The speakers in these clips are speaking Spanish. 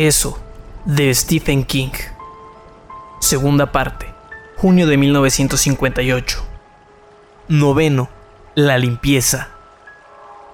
Eso, de Stephen King. Segunda parte, junio de 1958. Noveno, la limpieza.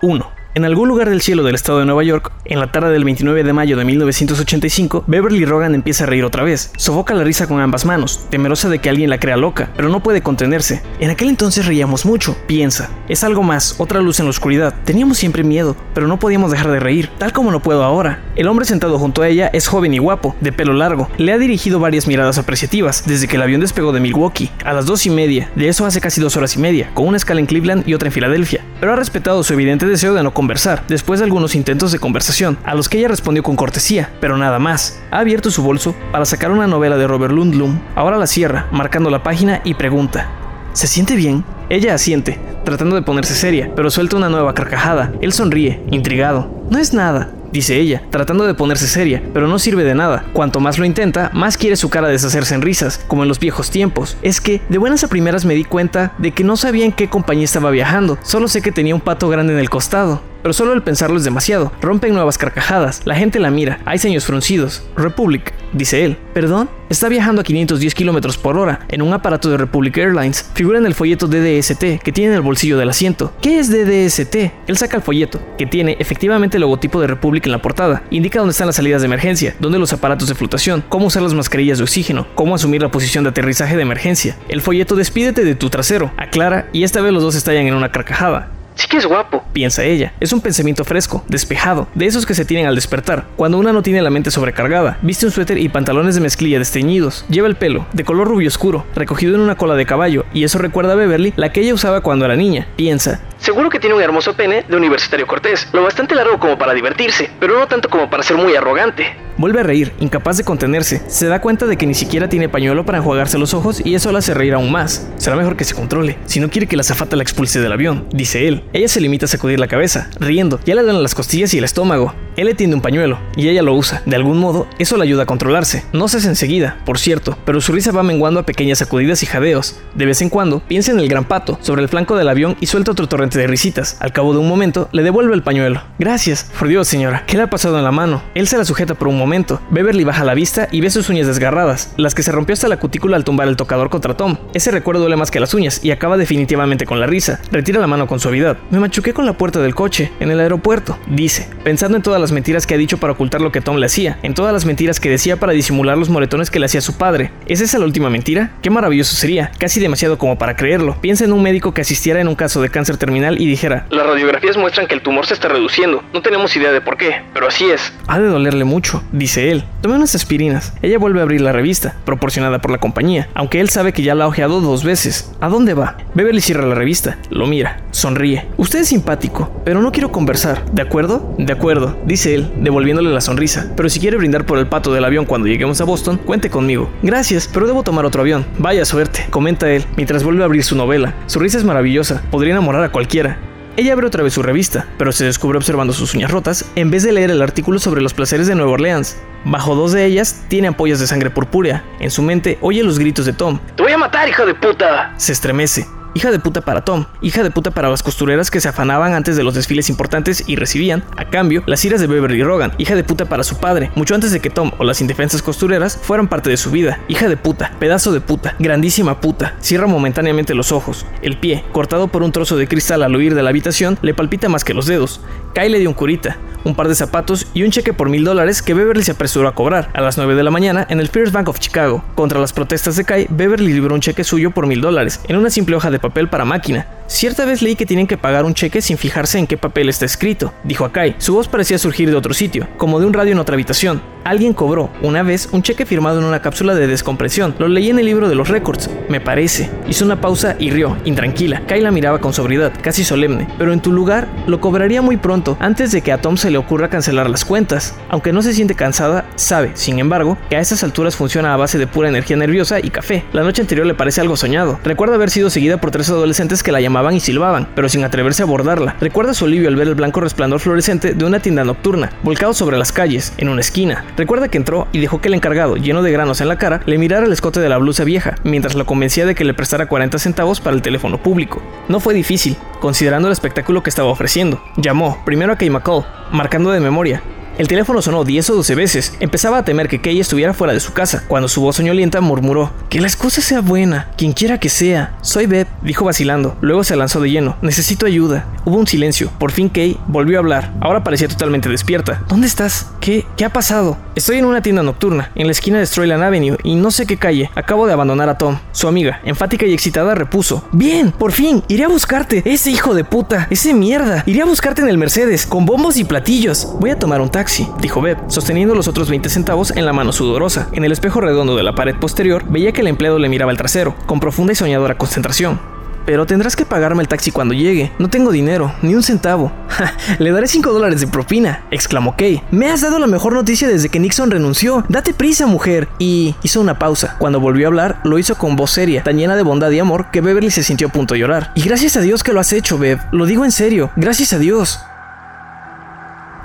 1. En algún lugar del cielo del estado de Nueva York, en la tarde del 29 de mayo de 1985, Beverly Rogan empieza a reír otra vez. Sofoca la risa con ambas manos, temerosa de que alguien la crea loca, pero no puede contenerse. En aquel entonces reíamos mucho, piensa. Es algo más, otra luz en la oscuridad. Teníamos siempre miedo, pero no podíamos dejar de reír, tal como no puedo ahora. El hombre sentado junto a ella es joven y guapo, de pelo largo. Le ha dirigido varias miradas apreciativas desde que el avión despegó de Milwaukee, a las dos y media. De eso hace casi dos horas y media, con una escala en Cleveland y otra en Filadelfia. Pero ha respetado su evidente deseo de no conversar, después de algunos intentos de conversación, a los que ella respondió con cortesía, pero nada más. Ha abierto su bolso para sacar una novela de Robert Lundlum, ahora la cierra, marcando la página y pregunta, ¿Se siente bien? Ella asiente, tratando de ponerse seria, pero suelta una nueva carcajada. Él sonríe, intrigado. No es nada, dice ella, tratando de ponerse seria, pero no sirve de nada. Cuanto más lo intenta, más quiere su cara deshacerse en risas, como en los viejos tiempos. Es que, de buenas a primeras me di cuenta de que no sabía en qué compañía estaba viajando, solo sé que tenía un pato grande en el costado. Pero solo el pensarlo es demasiado. Rompen nuevas carcajadas. La gente la mira. Hay ceños fruncidos. Republic, dice él. ¿Perdón? Está viajando a 510 km por hora en un aparato de Republic Airlines. Figura en el folleto DDST que tiene en el bolsillo del asiento. ¿Qué es DDST? Él saca el folleto, que tiene efectivamente el logotipo de Republic en la portada. Indica dónde están las salidas de emergencia, dónde los aparatos de flotación, cómo usar las mascarillas de oxígeno, cómo asumir la posición de aterrizaje de emergencia. El folleto despídete de tu trasero, aclara y esta vez los dos estallan en una carcajada. Sí que es guapo, piensa ella. Es un pensamiento fresco, despejado, de esos que se tienen al despertar, cuando una no tiene la mente sobrecargada. Viste un suéter y pantalones de mezclilla desteñidos. Lleva el pelo, de color rubio oscuro, recogido en una cola de caballo, y eso recuerda a Beverly la que ella usaba cuando era niña. Piensa, Seguro que tiene un hermoso pene de universitario cortés, lo bastante largo como para divertirse, pero no tanto como para ser muy arrogante. Vuelve a reír, incapaz de contenerse. Se da cuenta de que ni siquiera tiene pañuelo para enjuagarse los ojos y eso la hace reír aún más. Será mejor que se controle, si no quiere que la zafata la expulse del avión, dice él. Ella se limita a sacudir la cabeza, riendo. Ya le dan las costillas y el estómago. Él le tiende un pañuelo y ella lo usa. De algún modo, eso le ayuda a controlarse. No se hace enseguida, por cierto, pero su risa va menguando a pequeñas sacudidas y jadeos. De vez en cuando, piensa en el gran pato, sobre el flanco del avión y suelta otro torrente de risitas. Al cabo de un momento, le devuelve el pañuelo. Gracias. Por Dios, señora. ¿Qué le ha pasado en la mano? Él se la sujeta por un momento. Beverly baja la vista y ve sus uñas desgarradas, las que se rompió hasta la cutícula al tumbar el tocador contra Tom. Ese recuerdo duele más que las uñas y acaba definitivamente con la risa. Retira la mano con suavidad. Me machuqué con la puerta del coche, en el aeropuerto, dice, pensando en todas las mentiras que ha dicho para ocultar lo que Tom le hacía, en todas las mentiras que decía para disimular los moretones que le hacía su padre. ¿Es esa la última mentira? Qué maravilloso sería, casi demasiado como para creerlo. Piensa en un médico que asistiera en un caso de cáncer terminal y dijera, las radiografías muestran que el tumor se está reduciendo, no tenemos idea de por qué, pero así es. Ha de dolerle mucho, dice él. Tome unas aspirinas. Ella vuelve a abrir la revista, proporcionada por la compañía, aunque él sabe que ya la ha ojeado dos veces. ¿A dónde va? Beverly cierra la revista, lo mira, sonríe. Usted es simpático, pero no quiero conversar, ¿de acuerdo? De acuerdo, dice él, devolviéndole la sonrisa. Pero si quiere brindar por el pato del avión cuando lleguemos a Boston, cuente conmigo. Gracias, pero debo tomar otro avión. Vaya suerte, comenta él, mientras vuelve a abrir su novela. Su risa es maravillosa, podría enamorar a cualquiera. Ella abre otra vez su revista, pero se descubre observando sus uñas rotas en vez de leer el artículo sobre los placeres de Nueva Orleans. Bajo dos de ellas tiene ampollas de sangre purpúrea. En su mente oye los gritos de Tom. ¡Te voy a matar, hija de puta! Se estremece. Hija de puta para Tom, hija de puta para las costureras que se afanaban antes de los desfiles importantes y recibían, a cambio, las iras de Beverly Rogan, hija de puta para su padre, mucho antes de que Tom o las indefensas costureras fueran parte de su vida, hija de puta, pedazo de puta, grandísima puta, cierra momentáneamente los ojos, el pie, cortado por un trozo de cristal al huir de la habitación, le palpita más que los dedos, Kyle de un curita, un par de zapatos y un cheque por mil dólares que Beverly se apresuró a cobrar a las 9 de la mañana en el First Bank of Chicago. Contra las protestas de Kai, Beverly libró un cheque suyo por mil dólares en una simple hoja de papel para máquina. Cierta vez leí que tienen que pagar un cheque sin fijarse en qué papel está escrito, dijo a Kai. Su voz parecía surgir de otro sitio, como de un radio en otra habitación. Alguien cobró, una vez, un cheque firmado en una cápsula de descompresión. Lo leí en el libro de los récords, me parece. Hizo una pausa y rió, intranquila. Kai la miraba con sobriedad, casi solemne. Pero en tu lugar, lo cobraría muy pronto, antes de que a Tom se le ocurra cancelar las cuentas. Aunque no se siente cansada, sabe, sin embargo, que a estas alturas funciona a base de pura energía nerviosa y café. La noche anterior le parece algo soñado. Recuerda haber sido seguida por tres adolescentes que la llamaban y silbaban, pero sin atreverse a abordarla. Recuerda su alivio al ver el blanco resplandor fluorescente de una tienda nocturna, volcado sobre las calles, en una esquina. Recuerda que entró y dejó que el encargado, lleno de granos en la cara, le mirara el escote de la blusa vieja, mientras lo convencía de que le prestara 40 centavos para el teléfono público. No fue difícil, considerando el espectáculo que estaba ofreciendo. Llamó, primero a Kay McCall, marcando de memoria. El teléfono sonó 10 o 12 veces. Empezaba a temer que Kay estuviera fuera de su casa, cuando su voz soñolienta murmuró: Que la excusa sea buena, quien quiera que sea. Soy Beb, dijo vacilando. Luego se lanzó de lleno. Necesito ayuda. Hubo un silencio. Por fin Kay volvió a hablar. Ahora parecía totalmente despierta. ¿Dónde estás? ¿Qué? ¿Qué ha pasado? Estoy en una tienda nocturna, en la esquina de Stroyland Avenue, y no sé qué calle. Acabo de abandonar a Tom. Su amiga, enfática y excitada, repuso: Bien, por fin, iré a buscarte. Ese hijo de puta, ese mierda. Iré a buscarte en el Mercedes, con bombos y platillos. Voy a tomar un taxi, dijo Beb, sosteniendo los otros 20 centavos en la mano sudorosa. En el espejo redondo de la pared posterior, veía que el empleado le miraba el trasero, con profunda y soñadora concentración. Pero tendrás que pagarme el taxi cuando llegue. No tengo dinero, ni un centavo. le daré 5 dólares de propina, exclamó Kay. Me has dado la mejor noticia desde que Nixon renunció. Date prisa, mujer. Y hizo una pausa. Cuando volvió a hablar, lo hizo con voz seria, tan llena de bondad y amor que Beverly se sintió a punto de llorar. Y gracias a Dios que lo has hecho, Bev. Lo digo en serio. Gracias a Dios.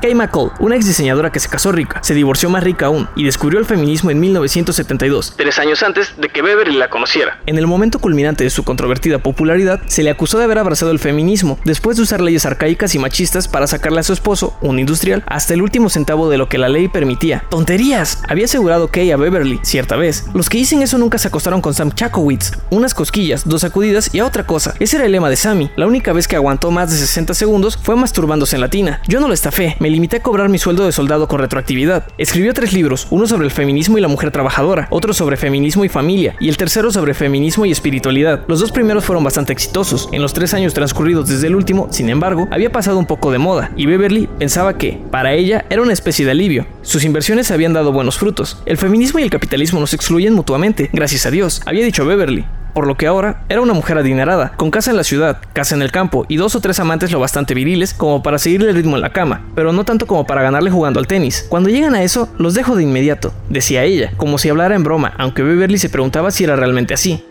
Kay McCall, una ex diseñadora que se casó rica, se divorció más rica aún y descubrió el feminismo en 1972, tres años antes de que Beverly la conociera. En el momento culminante de su controvertida popularidad, se le acusó de haber abrazado el feminismo después de usar leyes arcaicas y machistas para sacarle a su esposo, un industrial, hasta el último centavo de lo que la ley permitía. ¡Tonterías! Había asegurado Kay a Beverly, cierta vez. Los que dicen eso nunca se acostaron con Sam Chakowitz. Unas cosquillas, dos sacudidas y a otra cosa. Ese era el lema de Sammy. La única vez que aguantó más de 60 segundos fue masturbándose en la tina. Yo no lo estafé, me limité a cobrar mi sueldo de soldado con retroactividad. Escribió tres libros, uno sobre el feminismo y la mujer trabajadora, otro sobre feminismo y familia, y el tercero sobre feminismo y espiritualidad. Los dos primeros fueron bastante exitosos. En los tres años transcurridos desde el último, sin embargo, había pasado un poco de moda, y Beverly pensaba que, para ella, era una especie de alivio. Sus inversiones habían dado buenos frutos. El feminismo y el capitalismo nos excluyen mutuamente, gracias a Dios, había dicho Beverly por lo que ahora era una mujer adinerada, con casa en la ciudad, casa en el campo y dos o tres amantes lo bastante viriles como para seguirle el ritmo en la cama, pero no tanto como para ganarle jugando al tenis. Cuando llegan a eso, los dejo de inmediato, decía ella, como si hablara en broma, aunque Beverly se preguntaba si era realmente así.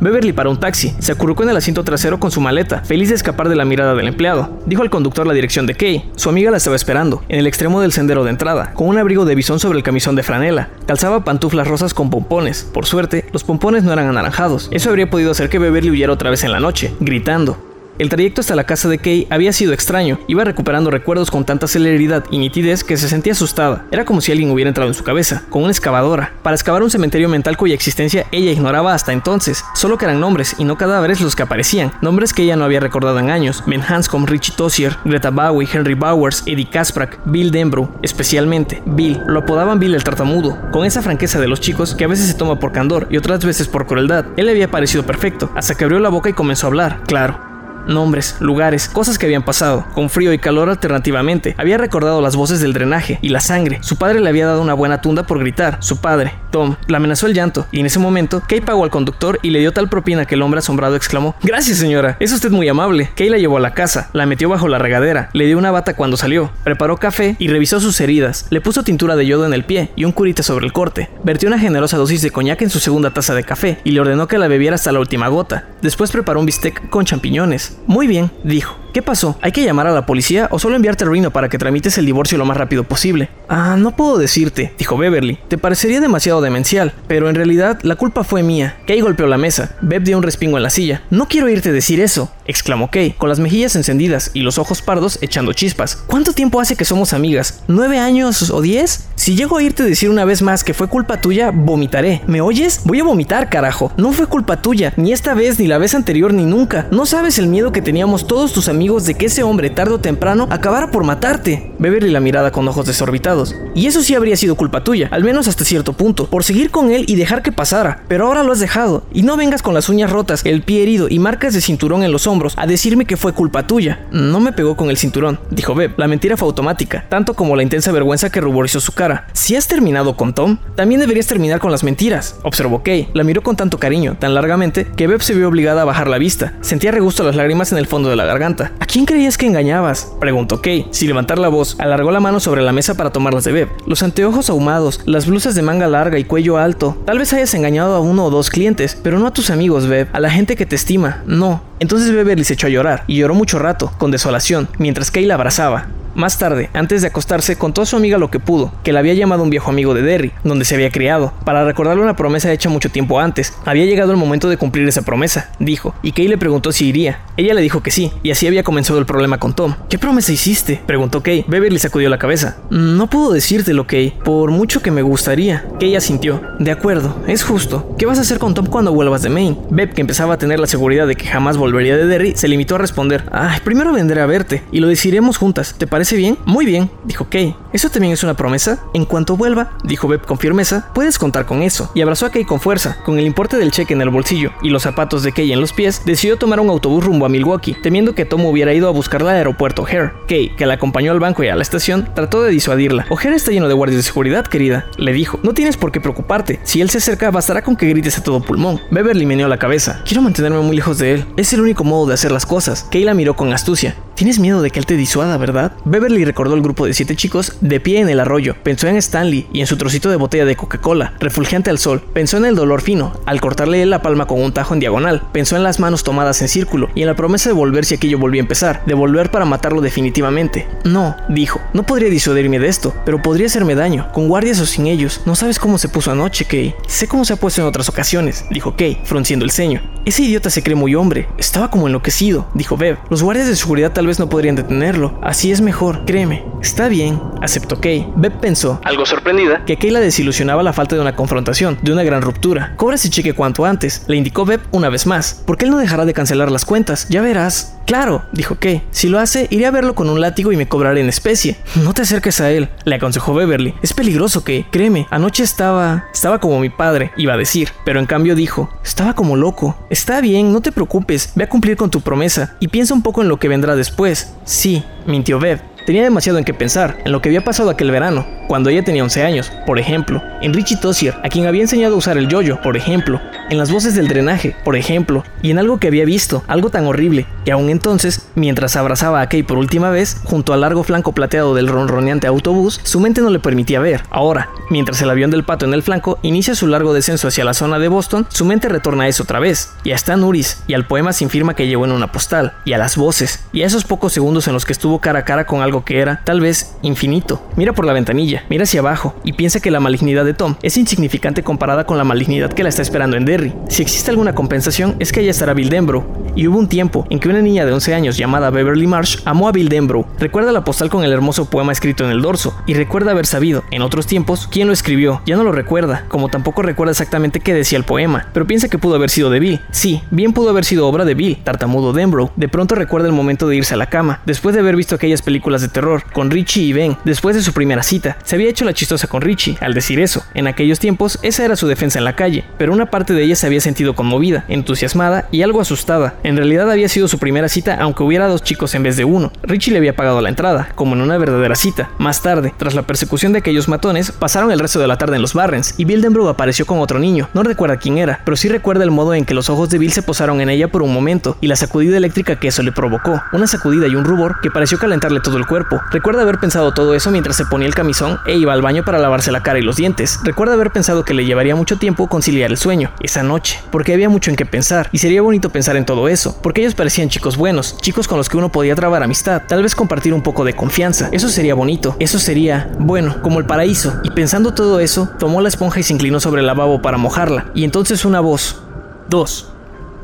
Beverly paró un taxi, se acurrucó en el asiento trasero con su maleta, feliz de escapar de la mirada del empleado. Dijo al conductor la dirección de Kay. Su amiga la estaba esperando, en el extremo del sendero de entrada, con un abrigo de bisón sobre el camisón de franela. Calzaba pantuflas rosas con pompones. Por suerte, los pompones no eran anaranjados. Eso habría podido hacer que Beverly huyera otra vez en la noche, gritando. El trayecto hasta la casa de Kay había sido extraño. Iba recuperando recuerdos con tanta celeridad y nitidez que se sentía asustada. Era como si alguien hubiera entrado en su cabeza, con una excavadora, para excavar un cementerio mental cuya existencia ella ignoraba hasta entonces. Solo que eran nombres y no cadáveres los que aparecían. Nombres que ella no había recordado en años. Ben Hanscom, Richie Tossier, Greta Bowie, Henry Bowers, Eddie Kasprak, Bill Denbrough, especialmente Bill. Lo apodaban Bill el tartamudo, con esa franqueza de los chicos que a veces se toma por candor y otras veces por crueldad. Él le había parecido perfecto, hasta que abrió la boca y comenzó a hablar. Claro, nombres, lugares, cosas que habían pasado, con frío y calor alternativamente. Había recordado las voces del drenaje y la sangre. Su padre le había dado una buena tunda por gritar. Su padre, Tom, le amenazó el llanto y en ese momento Kay pagó al conductor y le dio tal propina que el hombre asombrado exclamó: Gracias, señora, es usted muy amable. Kay la llevó a la casa, la metió bajo la regadera, le dio una bata cuando salió, preparó café y revisó sus heridas. Le puso tintura de yodo en el pie y un curita sobre el corte. Vertió una generosa dosis de coñac en su segunda taza de café y le ordenó que la bebiera hasta la última gota. Después preparó un bistec con champiñones. Muy bien, dijo. ¿Qué pasó? ¿Hay que llamar a la policía o solo enviarte a Reno para que tramites el divorcio lo más rápido posible? Ah, no puedo decirte, dijo Beverly. Te parecería demasiado demencial, pero en realidad la culpa fue mía. Kay golpeó la mesa. Beb dio un respingo en la silla. No quiero oírte decir eso, exclamó Kay, con las mejillas encendidas y los ojos pardos echando chispas. ¿Cuánto tiempo hace que somos amigas? ¿Nueve años o diez? Si llego a oírte decir una vez más que fue culpa tuya, vomitaré. ¿Me oyes? Voy a vomitar, carajo. No fue culpa tuya, ni esta vez, ni la vez anterior, ni nunca. No sabes el miedo que teníamos todos tus amigos de que ese hombre tarde o temprano acabara por matarte. Beverly la mirada con ojos desorbitados. Y eso sí habría sido culpa tuya, al menos hasta cierto punto, por seguir con él y dejar que pasara. Pero ahora lo has dejado. Y no vengas con las uñas rotas, el pie herido y marcas de cinturón en los hombros a decirme que fue culpa tuya. No me pegó con el cinturón, dijo Beb. La mentira fue automática, tanto como la intensa vergüenza que ruborizó su cara. Si has terminado con Tom, también deberías terminar con las mentiras, observó Kay. La miró con tanto cariño, tan largamente, que Beb se vio obligada a bajar la vista. Sentía regusto las lágrimas en el fondo de la garganta. ¿A quién creías que engañabas? Preguntó Kay, sin levantar la voz. Alargó la mano sobre la mesa para tomarlas de Beb. Los anteojos ahumados, las blusas de manga larga y cuello alto. Tal vez hayas engañado a uno o dos clientes, pero no a tus amigos, Beb. A la gente que te estima. No. Entonces Beverly se echó a llorar, y lloró mucho rato, con desolación, mientras Kay la abrazaba. Más tarde, antes de acostarse, contó a su amiga lo que pudo, que la había llamado un viejo amigo de Derry, donde se había criado, para recordarle una promesa hecha mucho tiempo antes. Había llegado el momento de cumplir esa promesa, dijo, y Kay le preguntó si iría. Ella le dijo que sí, y así había comenzado el problema con Tom. ¿Qué promesa hiciste? preguntó Kay. Beverly sacudió la cabeza. No puedo decírtelo, Kay, por mucho que me gustaría. Kay asintió. De acuerdo, es justo. ¿Qué vas a hacer con Tom cuando vuelvas de Maine? Beb, que empezaba a tener la seguridad de que jamás volvería de Derry, se limitó a responder. Ay, primero vendré a verte, y lo decidiremos juntas. ¿Te parece bien? Muy bien, dijo Kay. ¿Eso también es una promesa? En cuanto vuelva, dijo Beb con firmeza, puedes contar con eso. Y abrazó a Kay con fuerza. Con el importe del cheque en el bolsillo y los zapatos de Kay en los pies, decidió tomar un autobús rumbo a Milwaukee, temiendo que Tom hubiera ido a buscarla al aeropuerto O'Hare. Kay, que la acompañó al banco y a la estación, trató de disuadirla. O'Hare está lleno de guardias de seguridad, querida, le dijo. No tienes por qué preocuparte. Si él se acerca, bastará con que grites a todo pulmón. Beverly meneó la cabeza. Quiero mantenerme muy lejos de él. Es el único modo de hacer las cosas. Kay la miró con astucia. Tienes miedo de que él te disuada, ¿verdad? Recordó el grupo de siete chicos de pie en el arroyo. Pensó en Stanley y en su trocito de botella de Coca-Cola, refulgente al sol. Pensó en el dolor fino, al cortarle la palma con un tajo en diagonal. Pensó en las manos tomadas en círculo y en la promesa de volver si aquello volvía a empezar, de volver para matarlo definitivamente. No, dijo, no podría disuadirme de esto, pero podría hacerme daño, con guardias o sin ellos. No sabes cómo se puso anoche, Kay. Sé cómo se ha puesto en otras ocasiones, dijo Kay, frunciendo el ceño. Ese idiota se cree muy hombre. Estaba como enloquecido, dijo Bev. Los guardias de seguridad tal vez no podrían detenerlo. Así es mejor, créeme. Está bien, aceptó Kay. Bev pensó, algo sorprendida, que Kay la desilusionaba la falta de una confrontación, de una gran ruptura. Cobra ese cheque cuanto antes, le indicó Bev una vez más. Porque él no dejará de cancelar las cuentas, ya verás. Claro, dijo Kay. Si lo hace, iré a verlo con un látigo y me cobraré en especie. No te acerques a él, le aconsejó Beverly. Es peligroso, Kay. Créeme, anoche estaba... Estaba como mi padre, iba a decir. Pero en cambio dijo, estaba como loco. Está bien, no te preocupes, ve a cumplir con tu promesa y piensa un poco en lo que vendrá después. Sí, mintió Bev. Tenía demasiado en qué pensar, en lo que había pasado aquel verano, cuando ella tenía 11 años, por ejemplo, en Richie Tossier, a quien había enseñado a usar el yoyo, por ejemplo, en las voces del drenaje, por ejemplo, y en algo que había visto, algo tan horrible, que aún entonces, mientras abrazaba a Kay por última vez, junto al largo flanco plateado del ronroneante autobús, su mente no le permitía ver. Ahora, mientras el avión del pato en el flanco inicia su largo descenso hacia la zona de Boston, su mente retorna a eso otra vez, y a Stan Uris, y al poema sin firma que llevó en una postal, y a las voces, y a esos pocos segundos en los que estuvo cara a cara con algo que era, tal vez, infinito. Mira por la ventanilla, mira hacia abajo, y piensa que la malignidad de Tom es insignificante comparada con la malignidad que la está esperando en Si existe alguna compensación, es que allá estará Bill Denbrough, y hubo un tiempo en que una niña de 11 años llamada Beverly Marsh amó a Bill Denbrough. Recuerda la postal con el hermoso poema escrito en el dorso, y recuerda haber sabido, en otros tiempos, quién lo escribió. Ya no lo recuerda, como tampoco recuerda exactamente qué decía el poema, pero piensa que pudo haber sido de Bill. Sí, bien pudo haber sido obra de Bill, tartamudo Denbrough. De pronto recuerda el momento de irse a la cama, después de haber visto aquellas películas de terror, con Richie y Ben, después de su primera cita. Se había hecho la chistosa con Richie, al decir eso. En aquellos tiempos, esa era su defensa en la calle, pero una parte de ella se había sentido conmovida, entusiasmada y algo asustada. En realidad había sido su primera cita, aunque hubiera dos chicos en vez de uno. Richie le había pagado la entrada, como en una verdadera cita. Más tarde, tras la persecución de aquellos matones, pasaron el resto de la tarde en los Barrens, y Bildenbrough apareció con otro niño. No recuerda quién era, pero sí recuerda el modo en que los ojos de Bill se posaron en ella por un momento, y la sacudida eléctrica que eso le provocó. Una sacudida y un rubor que pareció calentarle todo el cuerpo. Recuerda haber pensado todo eso mientras se ponía el camisón e iba al baño para lavarse la cara y los dientes. Recuerda haber pensado que le llevaría mucho tiempo conciliar el sueño, esa noche, porque había mucho en qué pensar, y sería bonito pensar en todo eso, porque ellos parecían chicos buenos, chicos con los que uno podía trabar amistad, tal vez compartir un poco de confianza. Eso sería bonito, eso sería, bueno, como el paraíso. Y pensando todo eso, tomó la esponja y se inclinó sobre el lavabo para mojarla, y entonces una voz. Dos.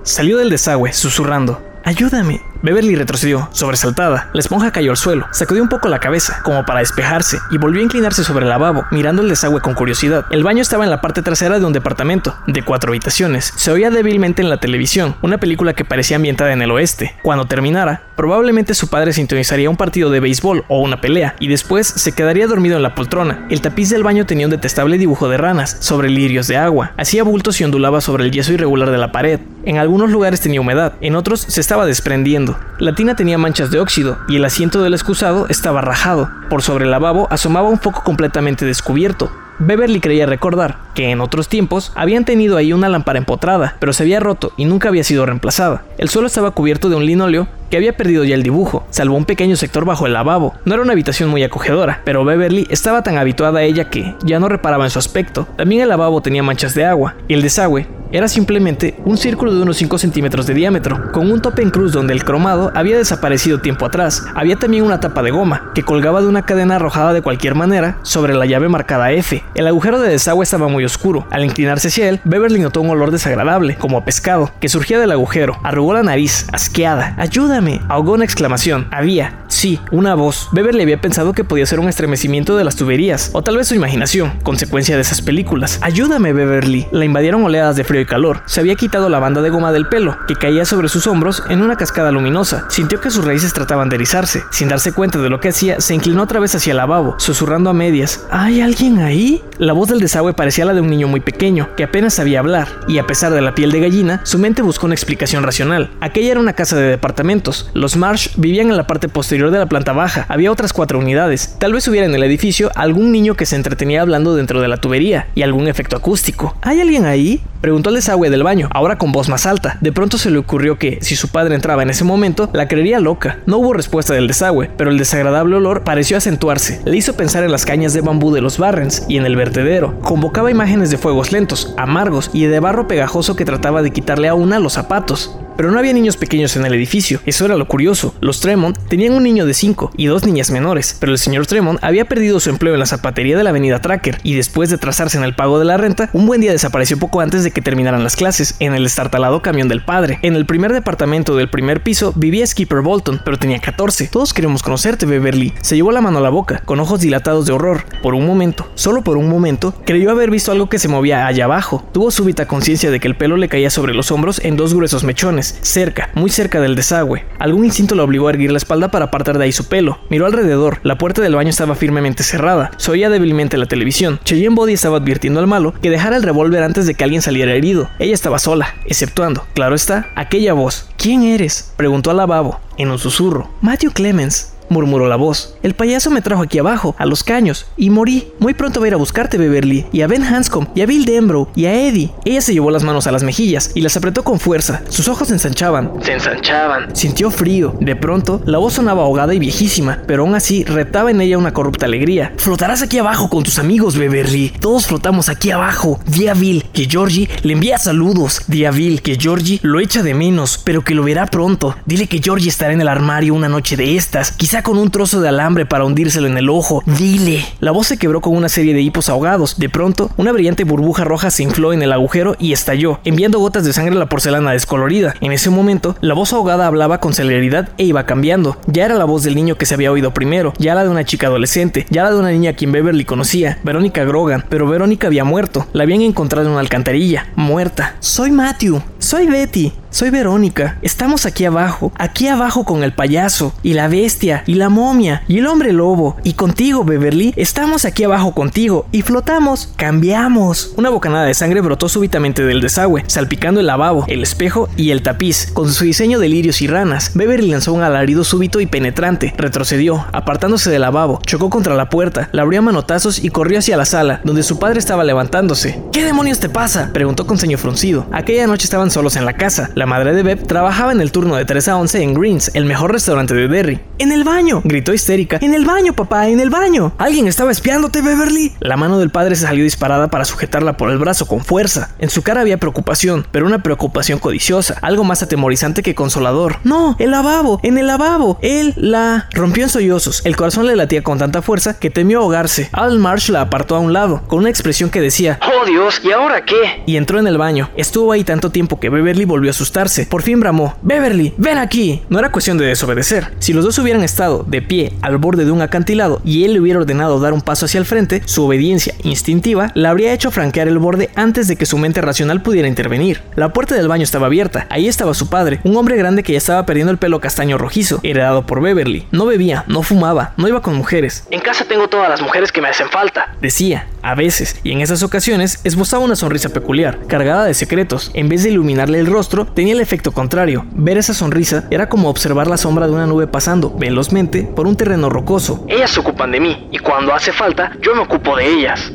Salió del desagüe, susurrando. Ayúdame. Beverly retrocedió, sobresaltada. La esponja cayó al suelo, sacudió un poco la cabeza, como para despejarse, y volvió a inclinarse sobre el lavabo, mirando el desagüe con curiosidad. El baño estaba en la parte trasera de un departamento, de cuatro habitaciones. Se oía débilmente en la televisión, una película que parecía ambientada en el oeste. Cuando terminara, probablemente su padre sintonizaría un partido de béisbol o una pelea, y después se quedaría dormido en la poltrona. El tapiz del baño tenía un detestable dibujo de ranas, sobre lirios de agua. Hacía bultos y ondulaba sobre el yeso irregular de la pared. En algunos lugares tenía humedad, en otros se estaba desprendiendo. La tina tenía manchas de óxido y el asiento del excusado estaba rajado. Por sobre el lavabo asomaba un foco completamente descubierto. Beverly creía recordar que en otros tiempos habían tenido ahí una lámpara empotrada, pero se había roto y nunca había sido reemplazada. El suelo estaba cubierto de un linóleo que había perdido ya el dibujo, salvo un pequeño sector bajo el lavabo. No era una habitación muy acogedora, pero Beverly estaba tan habituada a ella que ya no reparaba en su aspecto. También el lavabo tenía manchas de agua, y el desagüe Era simplemente un círculo de unos 5 centímetros de diámetro, con un tope en cruz donde el cromado había desaparecido tiempo atrás. Había también una tapa de goma, que colgaba de una cadena arrojada de cualquier manera sobre la llave marcada F. El agujero de desagüe estaba muy oscuro. Al inclinarse hacia él, Beverly notó un olor desagradable, como a pescado, que surgía del agujero. Arrugó la nariz, asqueada. ¡Ayúdame! Ahogó una exclamación. Había, sí, una voz. Beverly había pensado que podía ser un estremecimiento de las tuberías, o tal vez su imaginación, consecuencia de esas películas. Ayúdame, Beverly. La invadieron oleadas de frío y calor. Se había quitado la banda de goma del pelo, que caía sobre sus hombros en una cascada luminosa. Sintió que sus raíces trataban de erizarse. Sin darse cuenta de lo que hacía, se inclinó otra vez hacia el lavabo, susurrando a medias. ¿Hay alguien ahí? La voz del desagüe parecía la de un niño muy pequeño, que apenas sabía hablar, y a pesar de la piel de gallina, su mente buscó una explicación racional. Aquella era una casa de departamentos. Los Marsh vivían en la parte posterior de la planta baja. Había otras cuatro unidades. Tal vez hubiera en el edificio algún niño que se entretenía hablando dentro de la tubería y algún efecto acústico. ¿Hay alguien ahí? Preguntó el desagüe del baño, ahora con voz más alta. De pronto se le ocurrió que, si su padre entraba en ese momento, la creería loca. No hubo respuesta del desagüe, pero el desagradable olor pareció acentuarse. Le hizo pensar en las cañas de bambú de los Barrens y en el vertedero. Convocaba imágenes de fuegos lentos, amargos y de barro pegajoso que trataba de quitarle a una los zapatos. Pero no había niños pequeños en el edificio, eso era lo curioso. Los Tremont tenían un niño de 5 y dos niñas menores, pero el señor Tremont había perdido su empleo en la zapatería de la avenida Tracker y después de trazarse en el pago de la renta, un buen día desapareció poco antes de que terminaran las clases en el estartalado camión del padre. En el primer departamento del primer piso vivía Skipper Bolton, pero tenía 14. Todos queremos conocerte, Beverly. Se llevó la mano a la boca, con ojos dilatados de horror. Por un momento, solo por un momento, creyó haber visto algo que se movía allá abajo. Tuvo súbita conciencia de que el pelo le caía sobre los hombros en dos gruesos mechones cerca, muy cerca del desagüe. Algún instinto lo obligó a erguir la espalda para apartar de ahí su pelo. Miró alrededor, la puerta del baño estaba firmemente cerrada. Se oía débilmente la televisión. Cheyenne Body estaba advirtiendo al malo que dejara el revólver antes de que alguien saliera herido. Ella estaba sola, exceptuando, claro está, aquella voz. ¿Quién eres? preguntó al lavabo, en un susurro. Matthew Clemens murmuró la voz. El payaso me trajo aquí abajo, a los caños, y morí. Muy pronto voy a ir a buscarte, Beverly, y a Ben Hanscom, y a Bill Denbrough, y a Eddie. Ella se llevó las manos a las mejillas y las apretó con fuerza. Sus ojos se ensanchaban. Se ensanchaban. Sintió frío. De pronto, la voz sonaba ahogada y viejísima, pero aún así retaba en ella una corrupta alegría. Flotarás aquí abajo con tus amigos, Beverly. Todos flotamos aquí abajo. Di a Bill que Georgie le envía saludos. Di a Bill que Georgie lo echa de menos, pero que lo verá pronto. Dile que Georgie estará en el armario una noche de estas. Quizá con un trozo de alambre para hundírselo en el ojo. Dile. La voz se quebró con una serie de hipos ahogados. De pronto, una brillante burbuja roja se infló en el agujero y estalló, enviando gotas de sangre a la porcelana descolorida. En ese momento, la voz ahogada hablaba con celeridad e iba cambiando. Ya era la voz del niño que se había oído primero, ya la de una chica adolescente, ya la de una niña a quien Beverly conocía, Verónica Grogan, pero Verónica había muerto. La habían encontrado en una alcantarilla, muerta. Soy Matthew, soy Betty, soy Verónica. Estamos aquí abajo, aquí abajo con el payaso, y la bestia, y la momia, y el hombre lobo. Y contigo, Beverly, estamos aquí abajo contigo, y flotamos, cambiamos. Una bocanada de sangre brotó súbitamente del desagüe, salpicando el lavabo, el espejo y el tapiz, con su diseño de lirios y ranas. Beverly lanzó un alarido súbito y penetrante, retrocedió, apartándose del lavabo, chocó contra la puerta, la abrió a manotazos y corrió hacia la sala, donde su padre estaba levantándose. ¿Qué demonios te pasa? preguntó con ceño fruncido. Aquella noche estaban solos en la casa. La madre de Beb trabajaba en el turno de 3 a 11 en Greens, el mejor restaurante de Derry. ¡En el baño! gritó histérica. ¡En el baño, papá! ¡En el baño! ¿Alguien estaba espiándote, Beverly? La mano del padre se salió disparada para sujetarla por el brazo con fuerza. En su cara había preocupación, pero una preocupación codiciosa, algo más atemorizante que consolador. ¡No! ¡El lavabo! ¡En el lavabo! Él la rompió en sollozos. El corazón le latía con tanta fuerza que temió ahogarse. Al Marsh la apartó a un lado, con una expresión que decía: ¡Oh Dios! ¿Y ahora qué? Y entró en el baño. Estuvo ahí tanto tiempo que Beverly volvió a asustarse. Por fin bramó, Beverly, ven aquí. No era cuestión de desobedecer. Si los dos hubieran estado de pie al borde de un acantilado y él le hubiera ordenado dar un paso hacia el frente, su obediencia instintiva la habría hecho franquear el borde antes de que su mente racional pudiera intervenir. La puerta del baño estaba abierta. Ahí estaba su padre, un hombre grande que ya estaba perdiendo el pelo castaño rojizo, heredado por Beverly. No bebía, no fumaba, no iba con mujeres. En casa tengo todas las mujeres que me hacen falta, decía, a veces, y en esas ocasiones esbozaba una sonrisa peculiar, cargada de secretos. En vez de iluminarle el rostro, tenía el efecto contrario. Ver esa sonrisa era como observar la sombra de una nube pasando, velozmente, por un terreno rocoso. Ellas se ocupan de mí, y cuando hace falta, yo me ocupo de ellas.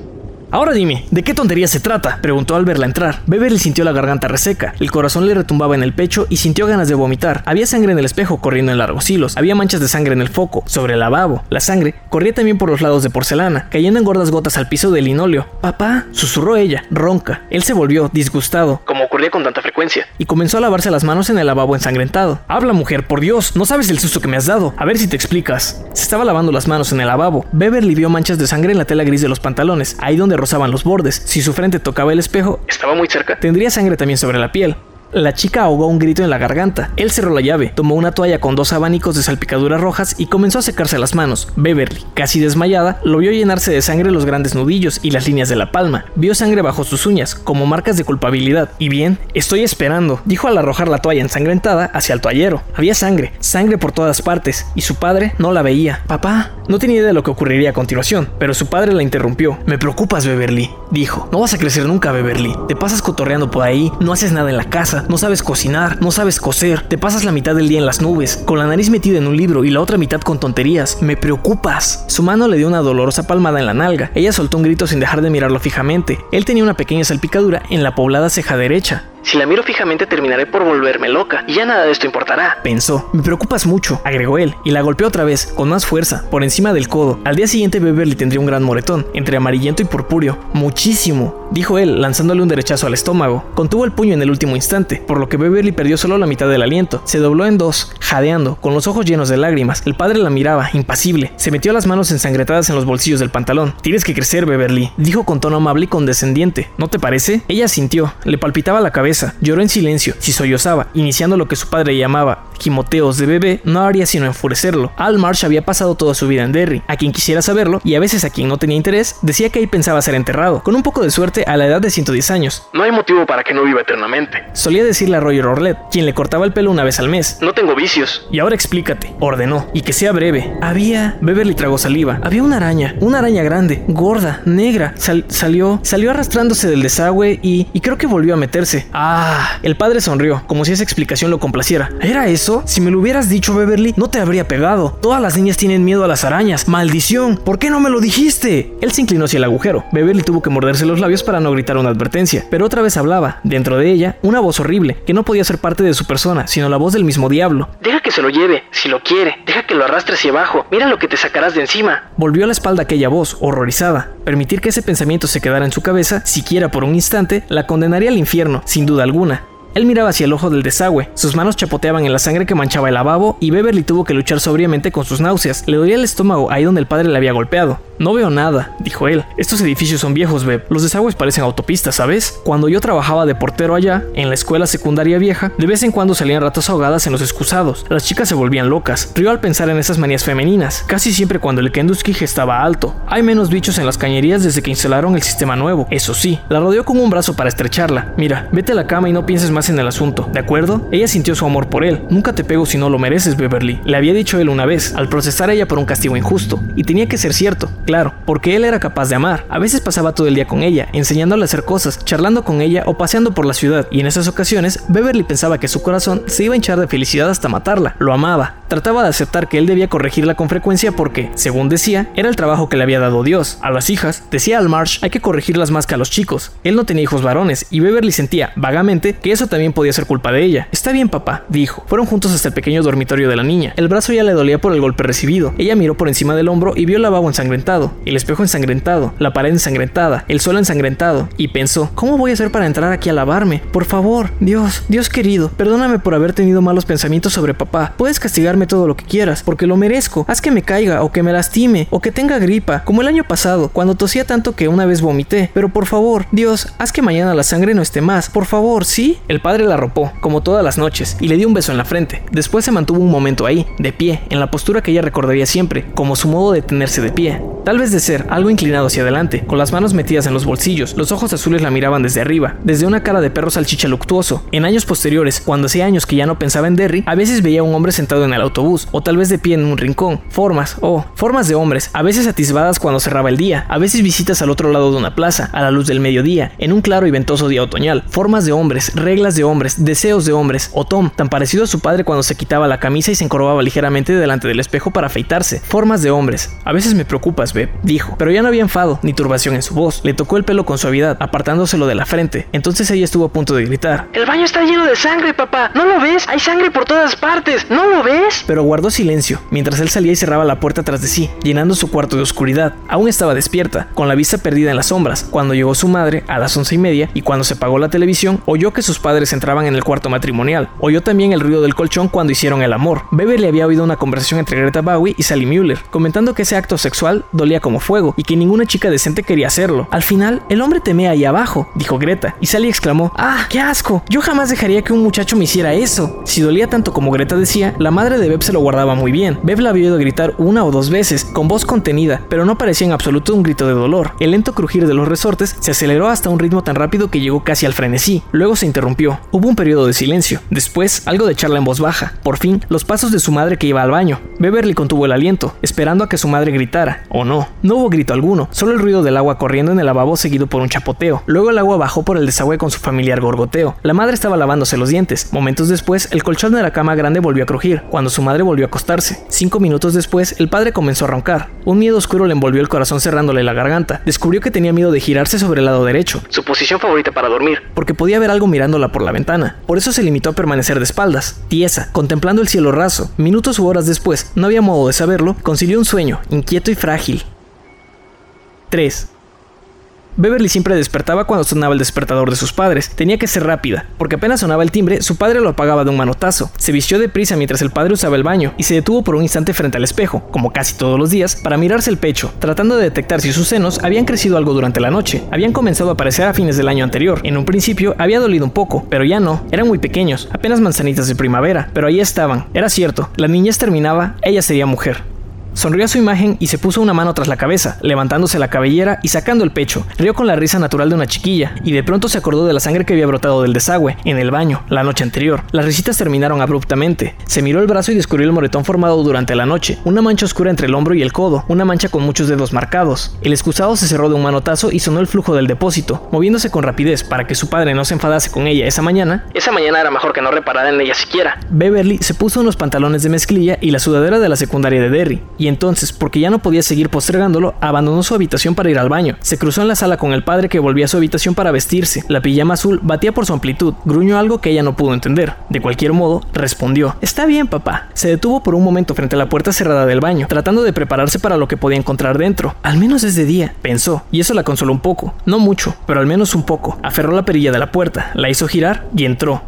Ahora dime, ¿de qué tontería se trata? Preguntó al verla entrar. Beverly sintió la garganta reseca, el corazón le retumbaba en el pecho y sintió ganas de vomitar. Había sangre en el espejo corriendo en largos hilos, había manchas de sangre en el foco, sobre el lavabo. La sangre corría también por los lados de porcelana, cayendo en gordas gotas al piso del linóleo. Papá, susurró ella, ronca. Él se volvió, disgustado, como ocurría con tanta frecuencia. Y comenzó a lavarse las manos en el lavabo ensangrentado. Habla, mujer, por Dios, no sabes el susto que me has dado. A ver si te explicas. Se estaba lavando las manos en el lavabo. Beverly vio manchas de sangre en la tela gris de los pantalones, ahí donde rozaban los bordes. Si su frente tocaba el espejo, estaba muy cerca, tendría sangre también sobre la piel. La chica ahogó un grito en la garganta. Él cerró la llave, tomó una toalla con dos abanicos de salpicaduras rojas y comenzó a secarse las manos. Beverly, casi desmayada, lo vio llenarse de sangre los grandes nudillos y las líneas de la palma. Vio sangre bajo sus uñas, como marcas de culpabilidad. Y bien, estoy esperando, dijo al arrojar la toalla ensangrentada hacia el toallero. Había sangre, sangre por todas partes, y su padre no la veía. Papá, no tenía idea de lo que ocurriría a continuación, pero su padre la interrumpió. Me preocupas, Beverly, dijo. No vas a crecer nunca, Beverly. Te pasas cotorreando por ahí, no haces nada en la casa no sabes cocinar, no sabes coser, te pasas la mitad del día en las nubes, con la nariz metida en un libro y la otra mitad con tonterías. Me preocupas. Su mano le dio una dolorosa palmada en la nalga. Ella soltó un grito sin dejar de mirarlo fijamente. Él tenía una pequeña salpicadura en la poblada ceja derecha. Si la miro fijamente terminaré por volverme loca y ya nada de esto importará. Pensó. Me preocupas mucho, agregó él, y la golpeó otra vez, con más fuerza, por encima del codo. Al día siguiente Beverly tendría un gran moretón, entre amarillento y purpúreo. Muchísimo, dijo él, lanzándole un derechazo al estómago. Contuvo el puño en el último instante, por lo que Beverly perdió solo la mitad del aliento. Se dobló en dos, jadeando, con los ojos llenos de lágrimas. El padre la miraba, impasible. Se metió las manos ensangretadas en los bolsillos del pantalón. Tienes que crecer, Beverly, dijo con tono amable y condescendiente. ¿No te parece? Ella sintió, le palpitaba la cabeza lloró en silencio, si sollozaba, iniciando lo que su padre llamaba gimoteos de bebé, no haría sino enfurecerlo. Al Marsh había pasado toda su vida en Derry, a quien quisiera saberlo, y a veces a quien no tenía interés, decía que ahí pensaba ser enterrado, con un poco de suerte a la edad de 110 años. No hay motivo para que no viva eternamente. Solía decirle a Roger Orlet, quien le cortaba el pelo una vez al mes. No tengo vicios. Y ahora explícate, ordenó, y que sea breve. Había... Beverly tragó saliva. Había una araña, una araña grande, gorda, negra. salió, salió arrastrándose del desagüe y, y creo que volvió a meterse. Ah, el padre sonrió, como si esa explicación lo complaciera. ¿Era eso? Si me lo hubieras dicho, Beverly, no te habría pegado. Todas las niñas tienen miedo a las arañas. ¡Maldición! ¿Por qué no me lo dijiste? Él se inclinó hacia el agujero. Beverly tuvo que morderse los labios para no gritar una advertencia, pero otra vez hablaba, dentro de ella, una voz horrible, que no podía ser parte de su persona, sino la voz del mismo diablo. Deja que se lo lleve, si lo quiere. Deja que lo arrastre hacia abajo. Mira lo que te sacarás de encima. Volvió a la espalda aquella voz, horrorizada. Permitir que ese pensamiento se quedara en su cabeza, siquiera por un instante, la condenaría al infierno, sin duda alguna. Él miraba hacia el ojo del desagüe, sus manos chapoteaban en la sangre que manchaba el lavabo y Beverly tuvo que luchar sobriamente con sus náuseas. Le dolía el estómago ahí donde el padre le había golpeado. No veo nada, dijo él. Estos edificios son viejos, Beb. Los desagües parecen autopistas, ¿sabes? Cuando yo trabajaba de portero allá, en la escuela secundaria vieja, de vez en cuando salían ratas ahogadas en los excusados. Las chicas se volvían locas. Rió al pensar en esas manías femeninas, casi siempre cuando el Kenduski estaba alto. Hay menos bichos en las cañerías desde que instalaron el sistema nuevo. Eso sí, la rodeó con un brazo para estrecharla. Mira, vete a la cama y no pienses más en el asunto, ¿de acuerdo? Ella sintió su amor por él. Nunca te pego si no lo mereces, Beverly. Le había dicho él una vez, al procesar a ella por un castigo injusto. Y tenía que ser cierto, claro porque él era capaz de amar. A veces pasaba todo el día con ella, enseñándole a hacer cosas, charlando con ella o paseando por la ciudad, y en esas ocasiones Beverly pensaba que su corazón se iba a hinchar de felicidad hasta matarla. Lo amaba. Trataba de aceptar que él debía corregirla con frecuencia porque, según decía, era el trabajo que le había dado Dios. A las hijas, decía al Marsh, hay que corregirlas más que a los chicos. Él no tenía hijos varones, y Beverly sentía, vagamente, que eso también podía ser culpa de ella. Está bien, papá, dijo. Fueron juntos hasta el pequeño dormitorio de la niña. El brazo ya le dolía por el golpe recibido. Ella miró por encima del hombro y vio el lavabo ensangrentado espejo ensangrentado, la pared ensangrentada, el suelo ensangrentado, y pensó, ¿cómo voy a hacer para entrar aquí a lavarme? Por favor, Dios, Dios querido, perdóname por haber tenido malos pensamientos sobre papá. Puedes castigarme todo lo que quieras, porque lo merezco. Haz que me caiga, o que me lastime, o que tenga gripa, como el año pasado, cuando tosía tanto que una vez vomité. Pero por favor, Dios, haz que mañana la sangre no esté más. Por favor, ¿sí? El padre la arropó, como todas las noches, y le dio un beso en la frente. Después se mantuvo un momento ahí, de pie, en la postura que ella recordaría siempre, como su modo de tenerse de pie. Tal vez de ser algo inclinado hacia adelante, con las manos metidas en los bolsillos. Los ojos azules la miraban desde arriba, desde una cara de perro salchicha luctuoso. En años posteriores, cuando hacía años que ya no pensaba en Derry, a veces veía a un hombre sentado en el autobús, o tal vez de pie en un rincón. Formas, oh, formas de hombres, a veces atisbadas cuando cerraba el día, a veces visitas al otro lado de una plaza, a la luz del mediodía, en un claro y ventoso día otoñal. Formas de hombres, reglas de hombres, deseos de hombres, o Tom, tan parecido a su padre cuando se quitaba la camisa y se encorvaba ligeramente delante del espejo para afeitarse. Formas de hombres. A veces me preocupas, Beb, dijo, pero ya no había enfado ni turbación en su voz. Le tocó el pelo con suavidad, apartándoselo de la frente. Entonces ella estuvo a punto de gritar. El baño está lleno de sangre, papá. ¿No lo ves? Hay sangre por todas partes. ¿No lo ves? Pero guardó silencio, mientras él salía y cerraba la puerta tras de sí, llenando su cuarto de oscuridad. Aún estaba despierta, con la vista perdida en las sombras, cuando llegó su madre a las once y media y cuando se apagó la televisión, oyó que sus padres entraban en el cuarto matrimonial. Oyó también el ruido del colchón cuando hicieron el amor. Beverly había oído una conversación entre Greta Bowie y Sally Mueller, comentando que ese acto sexual dolía como fuego y que ninguna chica decente quería hacerlo. Al final, el hombre temía ahí abajo, dijo Greta, y Sally exclamó, ¡Ah, qué asco! Yo jamás dejaría que un muchacho me hiciera eso. Si dolía tanto como Greta decía, la madre de Beb se lo guardaba muy bien. Beb la había oído gritar una o dos veces, con voz contenida, pero no parecía en absoluto un grito de dolor. El lento crujir de los resortes se aceleró hasta un ritmo tan rápido que llegó casi al frenesí. Luego se interrumpió. Hubo un periodo de silencio. Después, algo de charla en voz baja. Por fin, los pasos de su madre que iba al baño. Beverly contuvo el aliento, esperando a que su madre gritara, o no. No hubo grito alguno, solo el ruido del agua corriendo en el lavabo seguido por un chapoteo. Luego el agua bajó por el desagüe con su familiar gorgoteo. La madre estaba lavándose los dientes. Momentos después, el colchón de la cama grande volvió a crujir, cuando su madre volvió a acostarse. Cinco minutos después, el padre comenzó a roncar. Un miedo oscuro le envolvió el corazón cerrándole la garganta. Descubrió que tenía miedo de girarse sobre el lado derecho, Su posición favorita para dormir. porque podía ver algo mirándola por la ventana. Por eso se limitó a permanecer de espaldas, tiesa, contemplando el cielo raso. Minutos u horas después, no había modo de saberlo, concilió un sueño, inquieto y frágil. 3. Beverly siempre despertaba cuando sonaba el despertador de sus padres. Tenía que ser rápida, porque apenas sonaba el timbre, su padre lo apagaba de un manotazo. Se vistió deprisa mientras el padre usaba el baño y se detuvo por un instante frente al espejo, como casi todos los días, para mirarse el pecho, tratando de detectar si sus senos habían crecido algo durante la noche. Habían comenzado a aparecer a fines del año anterior. En un principio había dolido un poco, pero ya no. Eran muy pequeños, apenas manzanitas de primavera, pero ahí estaban. Era cierto, la niñez terminaba, ella sería mujer. Sonrió a su imagen y se puso una mano tras la cabeza, levantándose la cabellera y sacando el pecho. Rió con la risa natural de una chiquilla, y de pronto se acordó de la sangre que había brotado del desagüe, en el baño, la noche anterior. Las risitas terminaron abruptamente. Se miró el brazo y descubrió el moretón formado durante la noche, una mancha oscura entre el hombro y el codo, una mancha con muchos dedos marcados. El excusado se cerró de un manotazo y sonó el flujo del depósito, moviéndose con rapidez para que su padre no se enfadase con ella esa mañana. Esa mañana era mejor que no reparara en ella siquiera. Beverly se puso unos pantalones de mezclilla y la sudadera de la secundaria de Derry, y entonces, porque ya no podía seguir postergándolo, abandonó su habitación para ir al baño. Se cruzó en la sala con el padre que volvía a su habitación para vestirse. La pijama azul batía por su amplitud, gruñó algo que ella no pudo entender. De cualquier modo, respondió: Está bien, papá. Se detuvo por un momento frente a la puerta cerrada del baño, tratando de prepararse para lo que podía encontrar dentro. Al menos es de día, pensó, y eso la consoló un poco. No mucho, pero al menos un poco. Aferró la perilla de la puerta, la hizo girar y entró.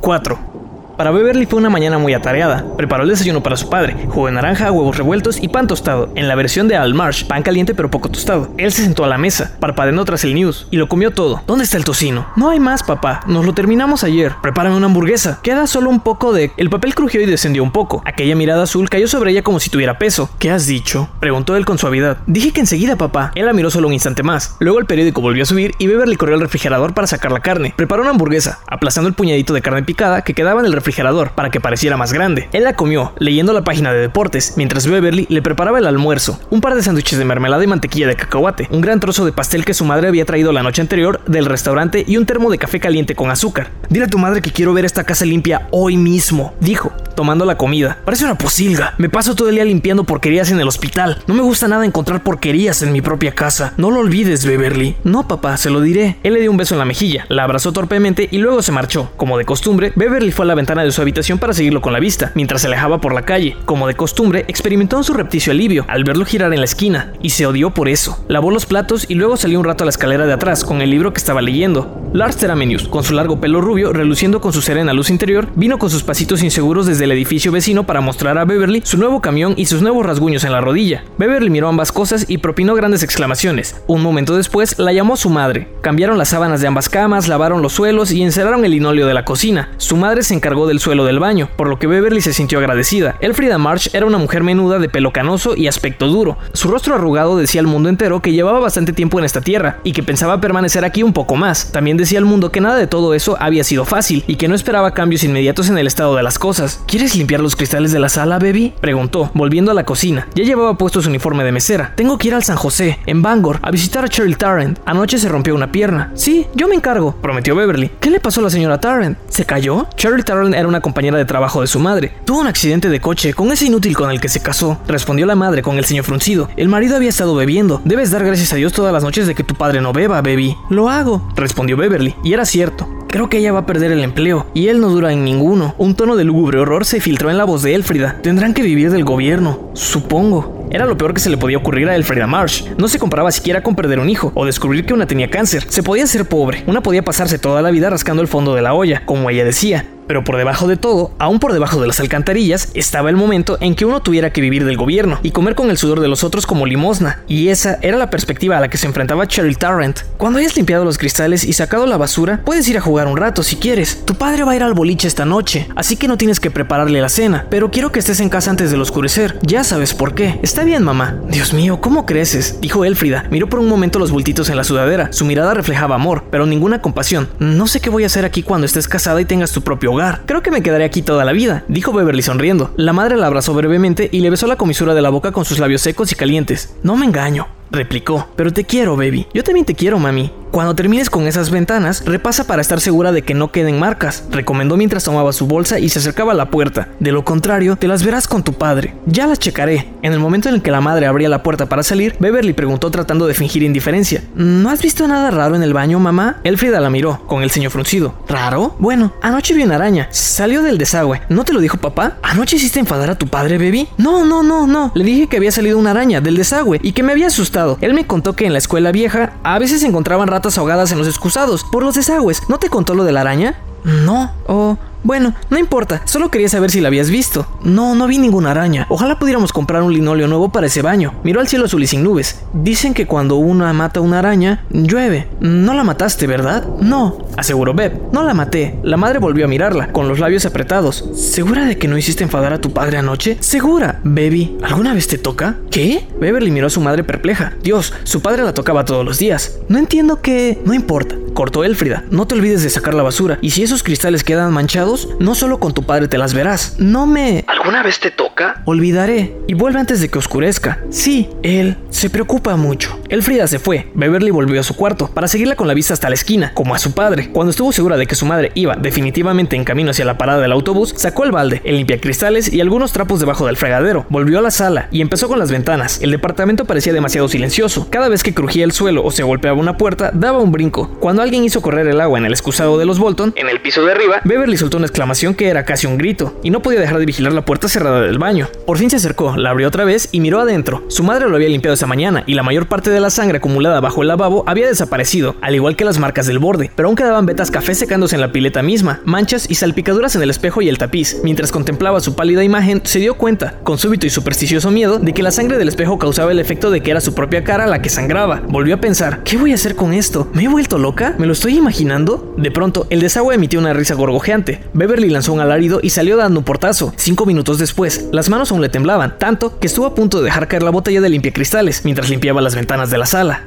4. Para Beverly fue una mañana muy atareada. Preparó el desayuno para su padre, jugo de naranja, huevos revueltos y pan tostado, en la versión de Al Marsh, pan caliente pero poco tostado. Él se sentó a la mesa, parpadeando tras el news, y lo comió todo. ¿Dónde está el tocino? No hay más, papá. Nos lo terminamos ayer. Prepárame una hamburguesa. Queda solo un poco de... El papel crujió y descendió un poco. Aquella mirada azul cayó sobre ella como si tuviera peso. ¿Qué has dicho? Preguntó él con suavidad. Dije que enseguida, papá. Él la miró solo un instante más. Luego el periódico volvió a subir y Beverly corrió al refrigerador para sacar la carne. Preparó una hamburguesa, aplastando el puñadito de carne picada que quedaba en el refrigerador para que pareciera más grande. Él la comió, leyendo la página de deportes, mientras Beverly le preparaba el almuerzo, un par de sándwiches de mermelada y mantequilla de cacahuate, un gran trozo de pastel que su madre había traído la noche anterior del restaurante y un termo de café caliente con azúcar. Dile a tu madre que quiero ver esta casa limpia hoy mismo, dijo, tomando la comida. Parece una posilga. Me paso todo el día limpiando porquerías en el hospital. No me gusta nada encontrar porquerías en mi propia casa. No lo olvides, Beverly. No, papá, se lo diré. Él le dio un beso en la mejilla, la abrazó torpemente y luego se marchó. Como de costumbre, Beverly fue a la ventana de su habitación para seguirlo con la vista, mientras se alejaba por la calle. Como de costumbre, experimentó un surrepticio alivio al verlo girar en la esquina, y se odió por eso. Lavó los platos y luego salió un rato a la escalera de atrás con el libro que estaba leyendo. Lars Teramenius, con su largo pelo rubio, reluciendo con su serena luz interior, vino con sus pasitos inseguros desde el edificio vecino para mostrar a Beverly su nuevo camión y sus nuevos rasguños en la rodilla. Beverly miró ambas cosas y propinó grandes exclamaciones. Un momento después, la llamó su madre. Cambiaron las sábanas de ambas camas, lavaron los suelos y encerraron el linóleo de la cocina. Su madre se encargó del suelo del baño, por lo que Beverly se sintió agradecida. Elfrida March era una mujer menuda de pelo canoso y aspecto duro. Su rostro arrugado decía al mundo entero que llevaba bastante tiempo en esta tierra y que pensaba permanecer aquí un poco más. También decía al mundo que nada de todo eso había sido fácil y que no esperaba cambios inmediatos en el estado de las cosas. ¿Quieres limpiar los cristales de la sala, baby? Preguntó, volviendo a la cocina. Ya llevaba puesto su uniforme de mesera. Tengo que ir al San José, en Bangor, a visitar a Cheryl Tarrant. Anoche se rompió una pierna. Sí, yo me encargo, prometió Beverly. ¿Qué le pasó a la señora Tarrant? ¿Se cayó? Cheryl Tarrant Era una compañera de trabajo de su madre. Tuvo un accidente de coche con ese inútil con el que se casó, respondió la madre con el ceño fruncido. El marido había estado bebiendo. Debes dar gracias a Dios todas las noches de que tu padre no beba, baby. Lo hago, respondió Beverly, y era cierto. Creo que ella va a perder el empleo, y él no dura en ninguno. Un tono de lúgubre horror se filtró en la voz de Elfrida. Tendrán que vivir del gobierno, supongo. Era lo peor que se le podía ocurrir a Elfrida Marsh. No se comparaba siquiera con perder un hijo o descubrir que una tenía cáncer. Se podía ser pobre. Una podía pasarse toda la vida rascando el fondo de la olla, como ella decía. Pero por debajo de todo, aún por debajo de las alcantarillas, estaba el momento en que uno tuviera que vivir del gobierno y comer con el sudor de los otros como limosna. Y esa era la perspectiva a la que se enfrentaba Cheryl Tarrant. Cuando hayas limpiado los cristales y sacado la basura, puedes ir a jugar un rato si quieres. Tu padre va a ir al boliche esta noche, así que no tienes que prepararle la cena. Pero quiero que estés en casa antes del oscurecer. Ya sabes por qué. Está bien, mamá. Dios mío, ¿cómo creces? Dijo Elfrida. Miró por un momento los bultitos en la sudadera. Su mirada reflejaba amor, pero ninguna compasión. No sé qué voy a hacer aquí cuando estés casada y tengas tu propio Creo que me quedaré aquí toda la vida, dijo Beverly sonriendo. La madre la abrazó brevemente y le besó la comisura de la boca con sus labios secos y calientes. No me engaño, replicó. Pero te quiero, baby. Yo también te quiero, mami. Cuando termines con esas ventanas, repasa para estar segura de que no queden marcas, recomendó mientras tomaba su bolsa y se acercaba a la puerta. De lo contrario, te las verás con tu padre. Ya las checaré. En el momento en el que la madre abría la puerta para salir, Beverly preguntó tratando de fingir indiferencia. ¿No has visto nada raro en el baño, mamá? Elfrida la miró, con el ceño fruncido. ¿Raro? Bueno, anoche vi una araña. Salió del desagüe. ¿No te lo dijo papá? ¿Anoche hiciste enfadar a tu padre, baby? No, no, no, no. Le dije que había salido una araña del desagüe y que me había asustado. Él me contó que en la escuela vieja a veces se encontraban ratas ahogadas en los excusados por los desagües. ¿No te contó lo de la araña? No. Oh, bueno, no importa, solo quería saber si la habías visto. No, no vi ninguna araña. Ojalá pudiéramos comprar un linóleo nuevo para ese baño. Miró al cielo azul y sin nubes. Dicen que cuando una mata una araña, llueve. No la mataste, ¿verdad? No, aseguró Beb. No la maté. La madre volvió a mirarla, con los labios apretados. ¿Segura de que no hiciste enfadar a tu padre anoche? Segura. Baby, ¿alguna vez te toca? ¿Qué? Beverly miró a su madre perpleja. Dios, su padre la tocaba todos los días. No entiendo qué... No importa. Cortó Elfrida. No te olvides de sacar la basura. Y si esos cristales quedan manchados, no solo con tu padre te las verás. No me... ¿Alguna vez te toca? Olvidaré. Y vuelve antes de que oscurezca. Sí, él se preocupa mucho. Elfrida se fue. Beverly volvió a su cuarto para seguirla con la vista hasta la esquina, como a su padre. Cuando estuvo segura de que su madre iba definitivamente en camino hacia la parada del autobús, sacó el balde, el limpiacristales y algunos trapos debajo del fregadero. Volvió a la sala y empezó con las ventanas. El departamento parecía demasiado silencioso. Cada vez que crujía el suelo o se golpeaba una puerta, daba un brinco. Cuando alguien hizo correr el agua en el excusado de los Bolton, en el piso de arriba, Beverly soltó una exclamación que era casi un grito, y no podía dejar de vigilar la puerta cerrada del baño. Por fin se acercó, la abrió otra vez y miró adentro. Su madre lo había limpiado esa mañana, y la mayor parte de la sangre acumulada bajo el lavabo había desaparecido, al igual que las marcas del borde, pero aún quedaban vetas café secándose en la pileta misma, manchas y salpicaduras en el espejo y el tapiz. Mientras contemplaba su pálida imagen, se dio cuenta, con súbito y supersticioso miedo, de que la sangre del espejo causaba el efecto de que era su propia cara la que sangraba. Volvió a pensar, ¿qué voy a hacer con esto? ¿Me he vuelto loca? ¿Me lo estoy imaginando? De pronto, el desagüe emitió una risa gorgojeante. Beverly lanzó un alarido y salió dando un portazo. Cinco minutos después, las manos aún le temblaban, tanto que estuvo a punto de dejar caer la botella de limpiacristales mientras limpiaba las ventanas de la sala.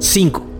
5.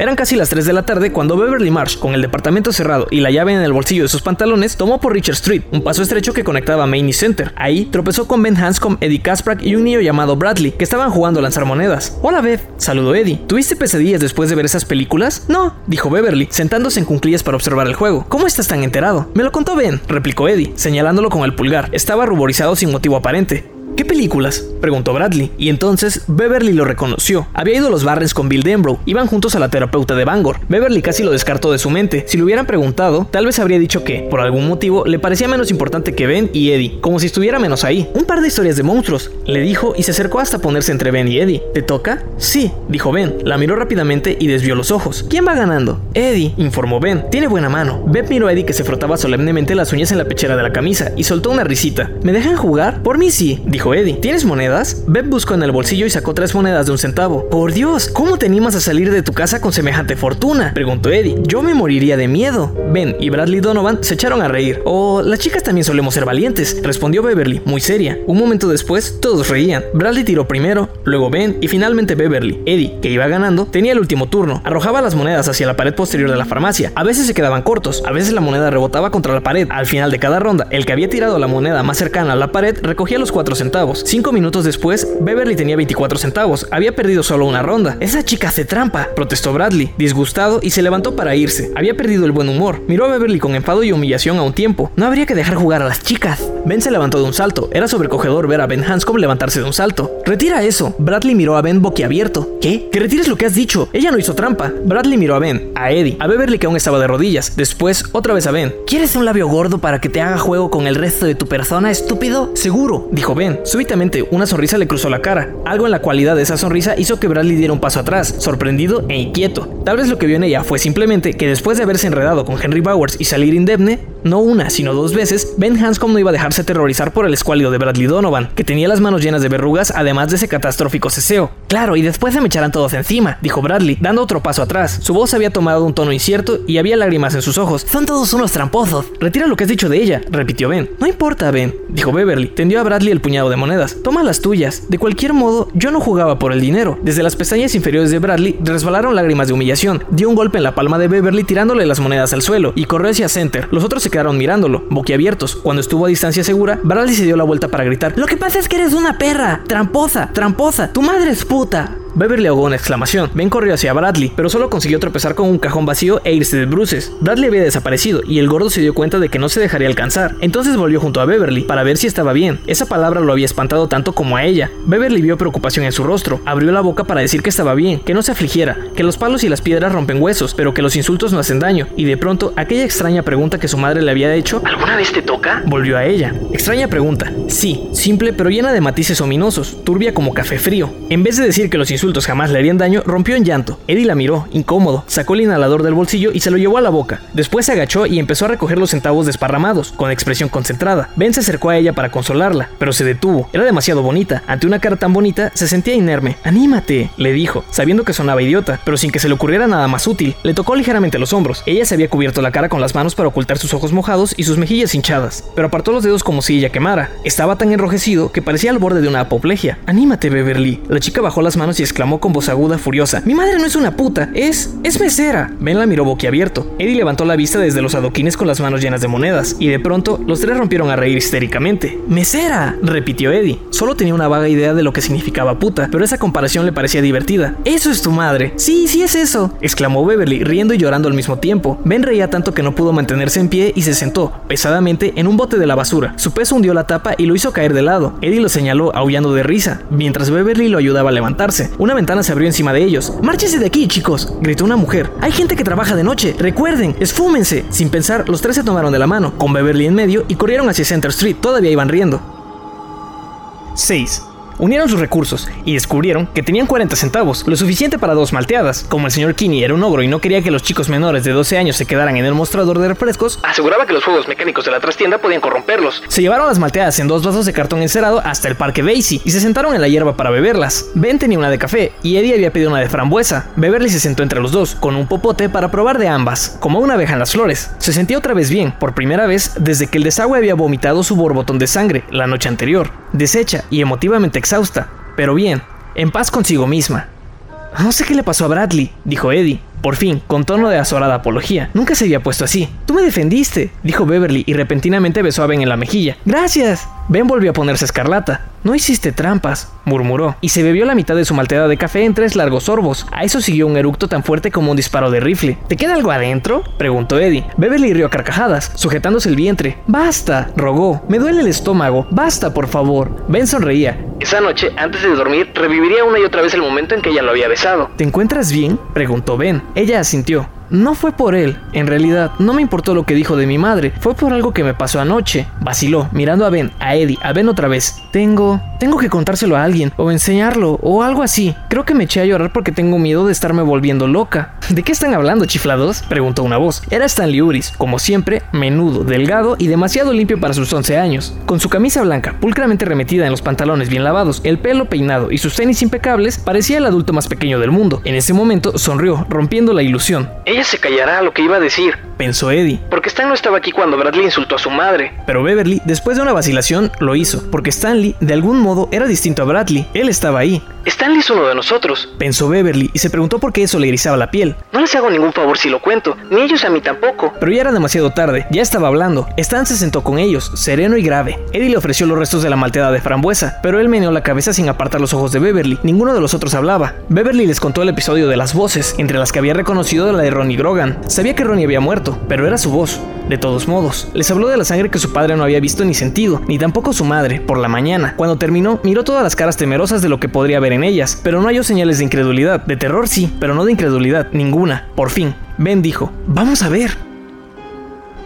Eran casi las 3 de la tarde cuando Beverly Marsh, con el departamento cerrado y la llave en el bolsillo de sus pantalones, tomó por Richard Street, un paso estrecho que conectaba a Main Center. Ahí tropezó con Ben Hanscom, Eddie Kasprak y un niño llamado Bradley, que estaban jugando a lanzar monedas. Hola, Bev, saludó Eddie. ¿Tuviste pesadillas después de ver esas películas? No, dijo Beverly, sentándose en cunclillas para observar el juego. ¿Cómo estás tan enterado? Me lo contó Ben, replicó Eddie, señalándolo con el pulgar. Estaba ruborizado sin motivo aparente. ¿Qué películas? preguntó Bradley, y entonces Beverly lo reconoció. Había ido a los Barrens con Bill Denbrough, iban juntos a la terapeuta de Bangor. Beverly casi lo descartó de su mente. Si le hubieran preguntado, tal vez habría dicho que, por algún motivo, le parecía menos importante que Ben y Eddie, como si estuviera menos ahí. Un par de historias de monstruos, le dijo y se acercó hasta ponerse entre Ben y Eddie. ¿Te toca? Sí, dijo Ben. La miró rápidamente y desvió los ojos. ¿Quién va ganando? Eddie, informó Ben. Tiene buena mano. Ben miró a Eddie que se frotaba solemnemente las uñas en la pechera de la camisa y soltó una risita. ¿Me dejan jugar? Por mí sí, dijo Eddie. ¿Tienes monedas? Beb buscó en el bolsillo y sacó tres monedas de un centavo. Por Dios, ¿cómo te animas a salir de tu casa con semejante fortuna? Preguntó Eddie. Yo me moriría de miedo. Ben y Bradley Donovan se echaron a reír. Oh, las chicas también solemos ser valientes, respondió Beverly, muy seria. Un momento después, todos reían. Bradley tiró primero, luego Ben y finalmente Beverly. Eddie, que iba ganando, tenía el último turno. Arrojaba las monedas hacia la pared posterior de la farmacia. A veces se quedaban cortos, a veces la moneda rebotaba contra la pared. Al final de cada ronda, el que había tirado la moneda más cercana a la pared recogía los cuatro centavos Cinco minutos después, Beverly tenía 24 centavos. Había perdido solo una ronda. Esa chica hace trampa, protestó Bradley, disgustado, y se levantó para irse. Había perdido el buen humor. Miró a Beverly con enfado y humillación a un tiempo. No habría que dejar jugar a las chicas. Ben se levantó de un salto. Era sobrecogedor ver a Ben Hanscom levantarse de un salto. Retira eso. Bradley miró a Ben boquiabierto. ¿Qué? Que retires lo que has dicho. Ella no hizo trampa. Bradley miró a Ben, a Eddie, a Beverly que aún estaba de rodillas. Después, otra vez a Ben. ¿Quieres un labio gordo para que te haga juego con el resto de tu persona, estúpido? Seguro, dijo Ben. Súbitamente, una sonrisa le cruzó la cara. Algo en la cualidad de esa sonrisa hizo que Bradley diera un paso atrás, sorprendido e inquieto. Tal vez lo que vio en ella fue simplemente que después de haberse enredado con Henry Bowers y salir indemne, no una, sino dos veces, Ben Hanscom no iba a dejarse aterrorizar por el escuálido de Bradley Donovan, que tenía las manos llenas de verrugas además de ese catastrófico ceseo. Claro, y después se me echarán todos encima, dijo Bradley, dando otro paso atrás. Su voz había tomado un tono incierto y había lágrimas en sus ojos. Son todos unos tramposos. Retira lo que has dicho de ella, repitió Ben. No importa, Ben, dijo Beverly. Tendió a Bradley el puñado de monedas. Toma las tuyas. De cualquier modo, yo no jugaba por el dinero. Desde las pestañas inferiores de Bradley resbalaron lágrimas de humillación. Dio un golpe en la palma de Beverly tirándole las monedas al suelo y corrió hacia Center. Los otros se quedaron mirándolo, boquiabiertos. Cuando estuvo a distancia segura, Bradley se dio la vuelta para gritar: Lo que pasa es que eres una perra, tramposa, tramposa. Tu madre es puta. Beverly ahogó una exclamación. Ben corrió hacia Bradley, pero solo consiguió tropezar con un cajón vacío e irse de bruces. Bradley había desaparecido y el gordo se dio cuenta de que no se dejaría alcanzar. Entonces volvió junto a Beverly para ver si estaba bien. Esa palabra lo había espantado tanto como a ella. Beverly vio preocupación en su rostro, abrió la boca para decir que estaba bien, que no se afligiera, que los palos y las piedras rompen huesos, pero que los insultos no hacen daño. Y de pronto, aquella extraña pregunta que su madre le había hecho, ¿alguna vez te toca? Volvió a ella. Extraña pregunta. Sí, simple pero llena de matices ominosos, turbia como café frío. En vez de decir que los insultos jamás le harían daño, rompió en llanto. Eddie la miró, incómodo, sacó el inhalador del bolsillo y se lo llevó a la boca. Después se agachó y empezó a recoger los centavos desparramados, con expresión concentrada. Ben se acercó a ella para consolarla, pero se detuvo. Era demasiado bonita. Ante una cara tan bonita, se sentía inerme. Anímate, le dijo, sabiendo que sonaba idiota, pero sin que se le ocurriera nada más útil. Le tocó ligeramente los hombros. Ella se había cubierto la cara con las manos para ocultar sus ojos mojados y sus mejillas hinchadas, pero apartó los dedos como si ella quemara. Estaba tan enrojecido que parecía al borde de una apoplejía. Anímate, Beverly. La chica bajó las manos y exclamó con voz aguda, furiosa. Mi madre no es una puta, es... es mesera. Ben la miró boquiabierto. Eddie levantó la vista desde los adoquines con las manos llenas de monedas, y de pronto los tres rompieron a reír histéricamente. ¡Mesera! repitió Eddie. Solo tenía una vaga idea de lo que significaba puta, pero esa comparación le parecía divertida. ¡Eso es tu madre! Sí, sí es eso, exclamó Beverly, riendo y llorando al mismo tiempo. Ben reía tanto que no pudo mantenerse en pie y se sentó, pesadamente, en un bote de la basura. Su peso hundió la tapa y lo hizo caer de lado. Eddie lo señaló, aullando de risa, mientras Beverly lo ayudaba a levantarse. Una ventana se abrió encima de ellos. ¡Márchese de aquí, chicos! gritó una mujer. Hay gente que trabaja de noche. Recuerden, esfúmense. Sin pensar, los tres se tomaron de la mano, con Beverly en medio, y corrieron hacia Center Street. Todavía iban riendo. 6. Unieron sus recursos y descubrieron que tenían 40 centavos, lo suficiente para dos malteadas. Como el señor Kinney era un ogro y no quería que los chicos menores de 12 años se quedaran en el mostrador de refrescos, Aseguraba que los juegos mecánicos de la trastienda podían corromperlos. se llevaron las malteadas en dos vasos de cartón encerado hasta el parque Daisy y se sentaron en la hierba para beberlas. Ben tenía una de café y Eddie había pedido una de frambuesa. Beverly se sentó entre los dos, con un popote para probar de ambas, como una abeja en las flores. Se sentía otra vez bien, por primera vez desde que el desagüe había vomitado su borbotón de sangre la noche anterior, deshecha y emotivamente exhausta, pero bien, en paz consigo misma. No sé qué le pasó a Bradley, dijo Eddie, por fin, con tono de azorada apología. Nunca se había puesto así. Tú me defendiste, dijo Beverly y repentinamente besó a Ben en la mejilla. Gracias. Ben volvió a ponerse escarlata. No hiciste trampas, murmuró, y se bebió la mitad de su malteada de café en tres largos sorbos. A eso siguió un eructo tan fuerte como un disparo de rifle. ¿Te queda algo adentro? preguntó Eddie. Beverly rió a carcajadas, sujetándose el vientre. Basta, rogó. Me duele el estómago. Basta, por favor. Ben sonreía. Esa noche, antes de dormir, reviviría una y otra vez el momento en que ella lo había besado. ¿Te encuentras bien? preguntó Ben. Ella asintió. No fue por él, en realidad, no me importó lo que dijo de mi madre, fue por algo que me pasó anoche. Vaciló, mirando a Ben, a Eddie, a Ben otra vez. Tengo... tengo que contárselo a alguien, o enseñarlo, o algo así. Creo que me eché a llorar porque tengo miedo de estarme volviendo loca. ¿De qué están hablando, chiflados? preguntó una voz. Era Stanley Uris, como siempre, menudo, delgado y demasiado limpio para sus 11 años. Con su camisa blanca, pulcramente remetida en los pantalones bien lavados, el pelo peinado y sus tenis impecables, parecía el adulto más pequeño del mundo. En ese momento sonrió, rompiendo la ilusión. Ella se callará lo que iba a decir. pensó Eddie. Porque Stan no estaba aquí cuando Bradley insultó a su madre. Pero Beverly, después de una vacilación, lo hizo, porque Stanley, de algún modo, era distinto a Bradley. Él estaba ahí. Stanley es uno de nosotros. Pensó Beverly y se preguntó por qué eso le erizaba la piel. No les hago ningún favor si lo cuento, ni ellos a mí tampoco. Pero ya era demasiado tarde, ya estaba hablando. Stan se sentó con ellos, sereno y grave. Eddie le ofreció los restos de la malteada de frambuesa, pero él meneó la cabeza sin apartar los ojos de Beverly. Ninguno de los otros hablaba. Beverly les contó el episodio de las voces, entre las que había reconocido la de Ronnie Grogan. Sabía que Ronnie había muerto, pero era su voz. De todos modos, les habló de la sangre que su padre no había visto ni sentido, ni tampoco su madre, por la mañana. Cuando terminó, miró todas las caras temerosas de lo que podría haber en ellas, pero no halló señales de incredulidad. De terror sí, pero no de incredulidad, ninguna. Por fin, Ben dijo, vamos a ver.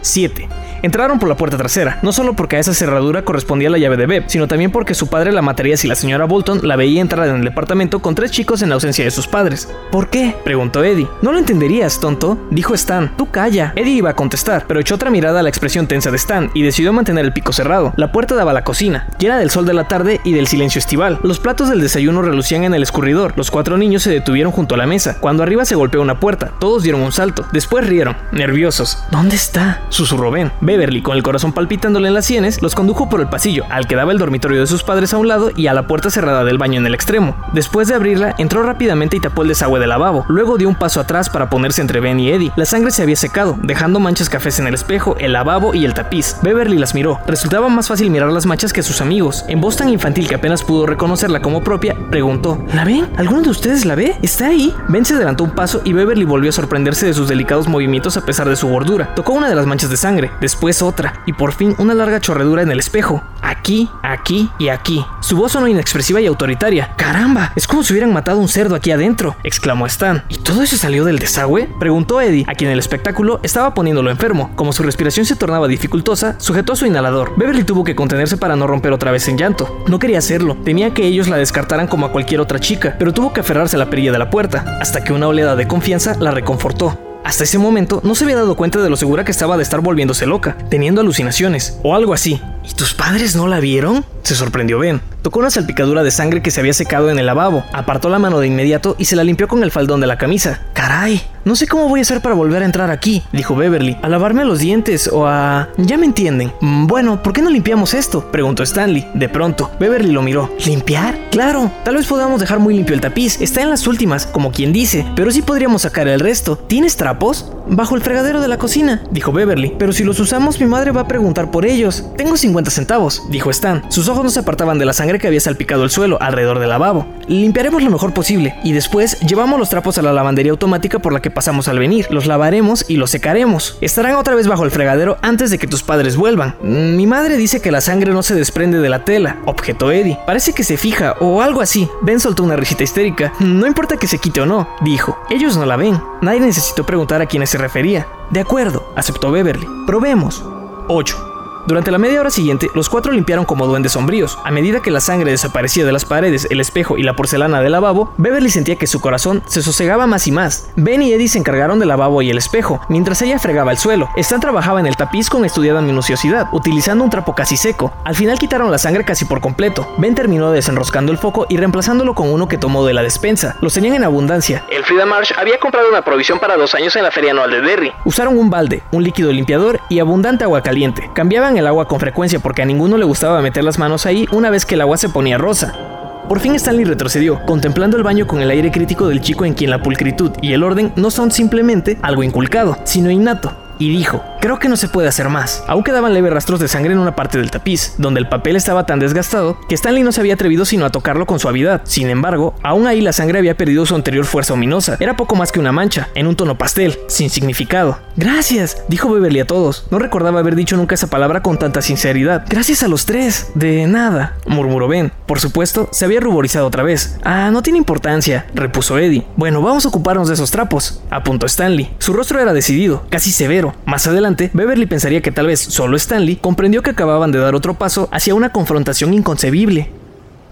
7. Entraron por la puerta trasera, no solo porque a esa cerradura correspondía la llave de Beb, sino también porque su padre la mataría si la señora Bolton la veía entrar en el departamento con tres chicos en ausencia de sus padres. ¿Por qué? preguntó Eddie. No lo entenderías, tonto, dijo Stan. Tú calla. Eddie iba a contestar, pero echó otra mirada a la expresión tensa de Stan y decidió mantener el pico cerrado. La puerta daba a la cocina, llena del sol de la tarde y del silencio estival. Los platos del desayuno relucían en el escurridor. Los cuatro niños se detuvieron junto a la mesa. Cuando arriba se golpeó una puerta, todos dieron un salto. Después rieron, nerviosos. ¿Dónde está? Susurró Ben. Beverly, con el corazón palpitándole en las sienes, los condujo por el pasillo, al que daba el dormitorio de sus padres a un lado y a la puerta cerrada del baño en el extremo. Después de abrirla, entró rápidamente y tapó el desagüe del lavabo. Luego dio un paso atrás para ponerse entre Ben y Eddie. La sangre se había secado, dejando manchas cafés en el espejo, el lavabo y el tapiz. Beverly las miró. Resultaba más fácil mirar las manchas que sus amigos. En voz tan infantil que apenas pudo reconocerla como propia, preguntó: ¿La ven? ¿Alguno de ustedes la ve? ¿Está ahí? Ben se adelantó un paso y Beverly volvió a sorprenderse de sus delicados movimientos a pesar de su gordura. Tocó una de las manchas de sangre, después otra, y por fin una larga chorredura en el espejo. Aquí, aquí y aquí. Su voz sonó inexpresiva y autoritaria. ¡Caramba! Es como si hubieran matado un cerdo aquí adentro, exclamó Stan. ¿Y todo eso salió del desagüe? Preguntó Eddie, a quien el espectáculo estaba poniéndolo enfermo. Como su respiración se tornaba dificultosa, sujetó su inhalador. Beverly tuvo que contenerse para no romper otra vez en llanto. No quería hacerlo, temía que ellos la descartaran como a cualquier otra chica, pero tuvo que aferrarse a la perilla de la puerta, hasta que una oleada de confianza la reconfortó. Hasta ese momento no se había dado cuenta de lo segura que estaba de estar volviéndose loca, teniendo alucinaciones, o algo así. ¿Y tus padres no la vieron? Se sorprendió Ben. Tocó una salpicadura de sangre que se había secado en el lavabo, apartó la mano de inmediato y se la limpió con el faldón de la camisa. ¡Caray! No sé cómo voy a hacer para volver a entrar aquí, dijo Beverly. A lavarme los dientes o a... Ya me entienden. "Mm, Bueno, ¿por qué no limpiamos esto? Preguntó Stanley. De pronto, Beverly lo miró. ¿Limpiar? Claro, tal vez podamos dejar muy limpio el tapiz. Está en las últimas, como quien dice. Pero sí podríamos sacar el resto. ¿Tienes trapos? Bajo el fregadero de la cocina, dijo Beverly. Pero si los usamos, mi madre va a preguntar por ellos. Tengo 50 centavos, dijo Stan. Sus ojos no se apartaban de la sangre que había salpicado el suelo alrededor del lavabo. Limpiaremos lo mejor posible y después llevamos los trapos a la lavandería automática por la que pasamos al venir. Los lavaremos y los secaremos. Estarán otra vez bajo el fregadero antes de que tus padres vuelvan. Mi madre dice que la sangre no se desprende de la tela, objetó Eddie. Parece que se fija o algo así. Ben soltó una risita histérica. No importa que se quite o no, dijo. Ellos no la ven. Nadie necesitó preguntar a quiénes se refería. De acuerdo, aceptó Beverly. Probemos. 8. Durante la media hora siguiente, los cuatro limpiaron como duendes sombríos. A medida que la sangre desaparecía de las paredes, el espejo y la porcelana del lavabo, Beverly sentía que su corazón se sosegaba más y más. Ben y Eddie se encargaron del lavabo y el espejo, mientras ella fregaba el suelo. Stan trabajaba en el tapiz con estudiada minuciosidad, utilizando un trapo casi seco. Al final quitaron la sangre casi por completo. Ben terminó desenroscando el foco y reemplazándolo con uno que tomó de la despensa. Los tenían en abundancia. Elfrida Marsh había comprado una provisión para dos años en la feria anual de Derry. Usaron un balde, un líquido limpiador y abundante agua caliente. Cambiaban el agua con frecuencia porque a ninguno le gustaba meter las manos ahí una vez que el agua se ponía rosa. Por fin Stanley retrocedió, contemplando el baño con el aire crítico del chico en quien la pulcritud y el orden no son simplemente algo inculcado, sino innato, y dijo, creo que no se puede hacer más. Aún quedaban leves rastros de sangre en una parte del tapiz, donde el papel estaba tan desgastado que Stanley no se había atrevido sino a tocarlo con suavidad. Sin embargo, aún ahí la sangre había perdido su anterior fuerza ominosa. Era poco más que una mancha, en un tono pastel, sin significado. Gracias, dijo Beverly a todos. No recordaba haber dicho nunca esa palabra con tanta sinceridad. Gracias a los tres. De nada, murmuró Ben. Por supuesto, se había ruborizado otra vez. Ah, no tiene importancia, repuso Eddie. Bueno, vamos a ocuparnos de esos trapos, apuntó Stanley. Su rostro era decidido, casi severo. Más adelante, Beverly pensaría que tal vez solo Stanley comprendió que acababan de dar otro paso hacia una confrontación inconcebible.